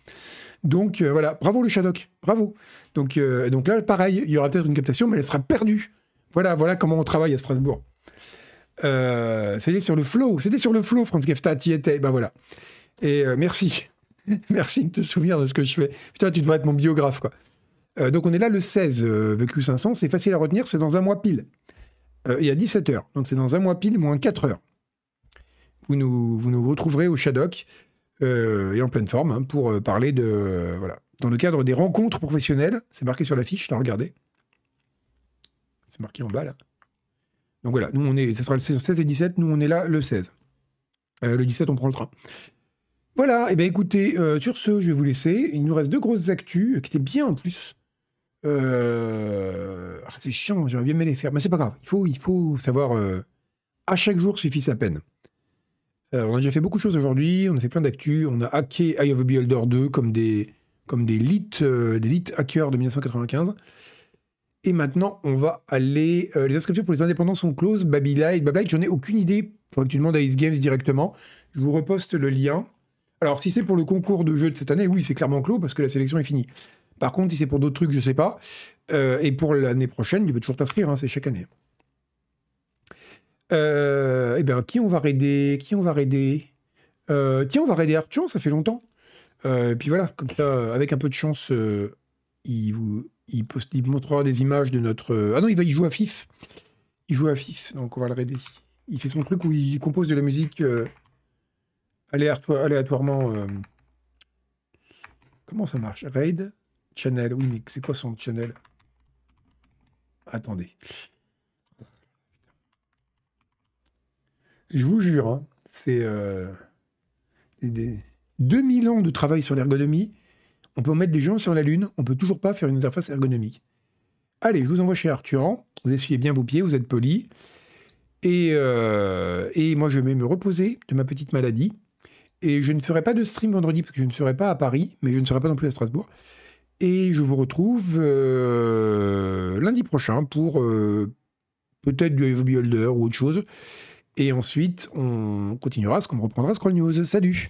Donc, euh, voilà. Bravo le Shadok. Bravo. Donc, euh, donc là, pareil, il y aura peut-être une captation, mais elle sera perdue. Voilà, voilà comment on travaille à Strasbourg. Euh, c'était sur le flow. C'était sur le flow, Franz Gefta. y étais. Ben voilà. Et merci. merci de te souvenir de ce que je fais. Putain, tu devrais être mon biographe, quoi. donc, on est là le 16, VQ 500. C'est facile à retenir. C'est dans un mois pile. Il y a 17 heures. Donc c'est dans un mois pile, moins 4 heures. Vous nous, vous nous retrouverez au Shadok euh, et en pleine forme hein, pour euh, parler de. voilà. Dans le cadre des rencontres professionnelles, c'est marqué sur l'affiche, je regardé. C'est marqué en bas là. Donc voilà, nous on est, ça sera le 16 et 17, nous on est là le 16. le 17, on prend le train. Voilà, et eh bien écoutez, sur ce, je vais vous laisser. Il nous reste deux grosses actus qui étaient bien en plus. Euh... Ah, c'est chiant, j'aurais bien aimé les faire, mais c'est pas grave. Il faut, il faut savoir. Euh, à chaque jour suffit sa peine. Euh, on a déjà fait beaucoup de choses aujourd'hui, on a fait plein d'actu, on a hacké Eye of a Beholder 2 comme des, comme des euh, hackers de 1995. Et maintenant, on va aller. les inscriptions pour les indépendants sont closes. Babylight, Babylight, j'en ai aucune idée. Faudrait que tu demandes à Ace Games directement. Je vous reposte le lien. Alors, si c'est pour le concours de jeu de cette année, oui, c'est clairement clos parce que la sélection est finie. Par contre, si c'est pour d'autres trucs, je ne sais pas. Euh, et pour l'année prochaine, tu peux toujours t'inscrire, hein, c'est chaque année. Euh, eh bien, qui on va raider? Qui on va raider? Euh, Tiens, on va raider Arthur, ça fait longtemps. et puis voilà, comme ça, avec un peu de chance, il, vous, montrera des images de notre. Ah non, il va jouer à FIF. Il joue à FIF, donc on va le raider. Il fait son truc où il compose de la musique aléatoirement. Comment ça marche? Raid Channel, oui, c'est quoi son channel? Attendez. Je vous jure, hein, c'est euh, des 2000 ans de travail sur l'ergonomie. On peut mettre des gens sur la Lune, on peut toujours pas faire une interface ergonomique. Allez, je vous envoie chez Arthur. Vous essuyez bien vos pieds, vous êtes poli. Et, euh, et moi, je vais me reposer de ma petite maladie. Et je ne ferai pas de stream vendredi parce que je ne serai pas à Paris, mais je ne serai pas non plus à Strasbourg. Et je vous retrouve euh, lundi prochain pour euh, peut-être du Heavy Builder ou autre chose. Et ensuite, on continuera, ce qu'on reprendra Scroll News. Salut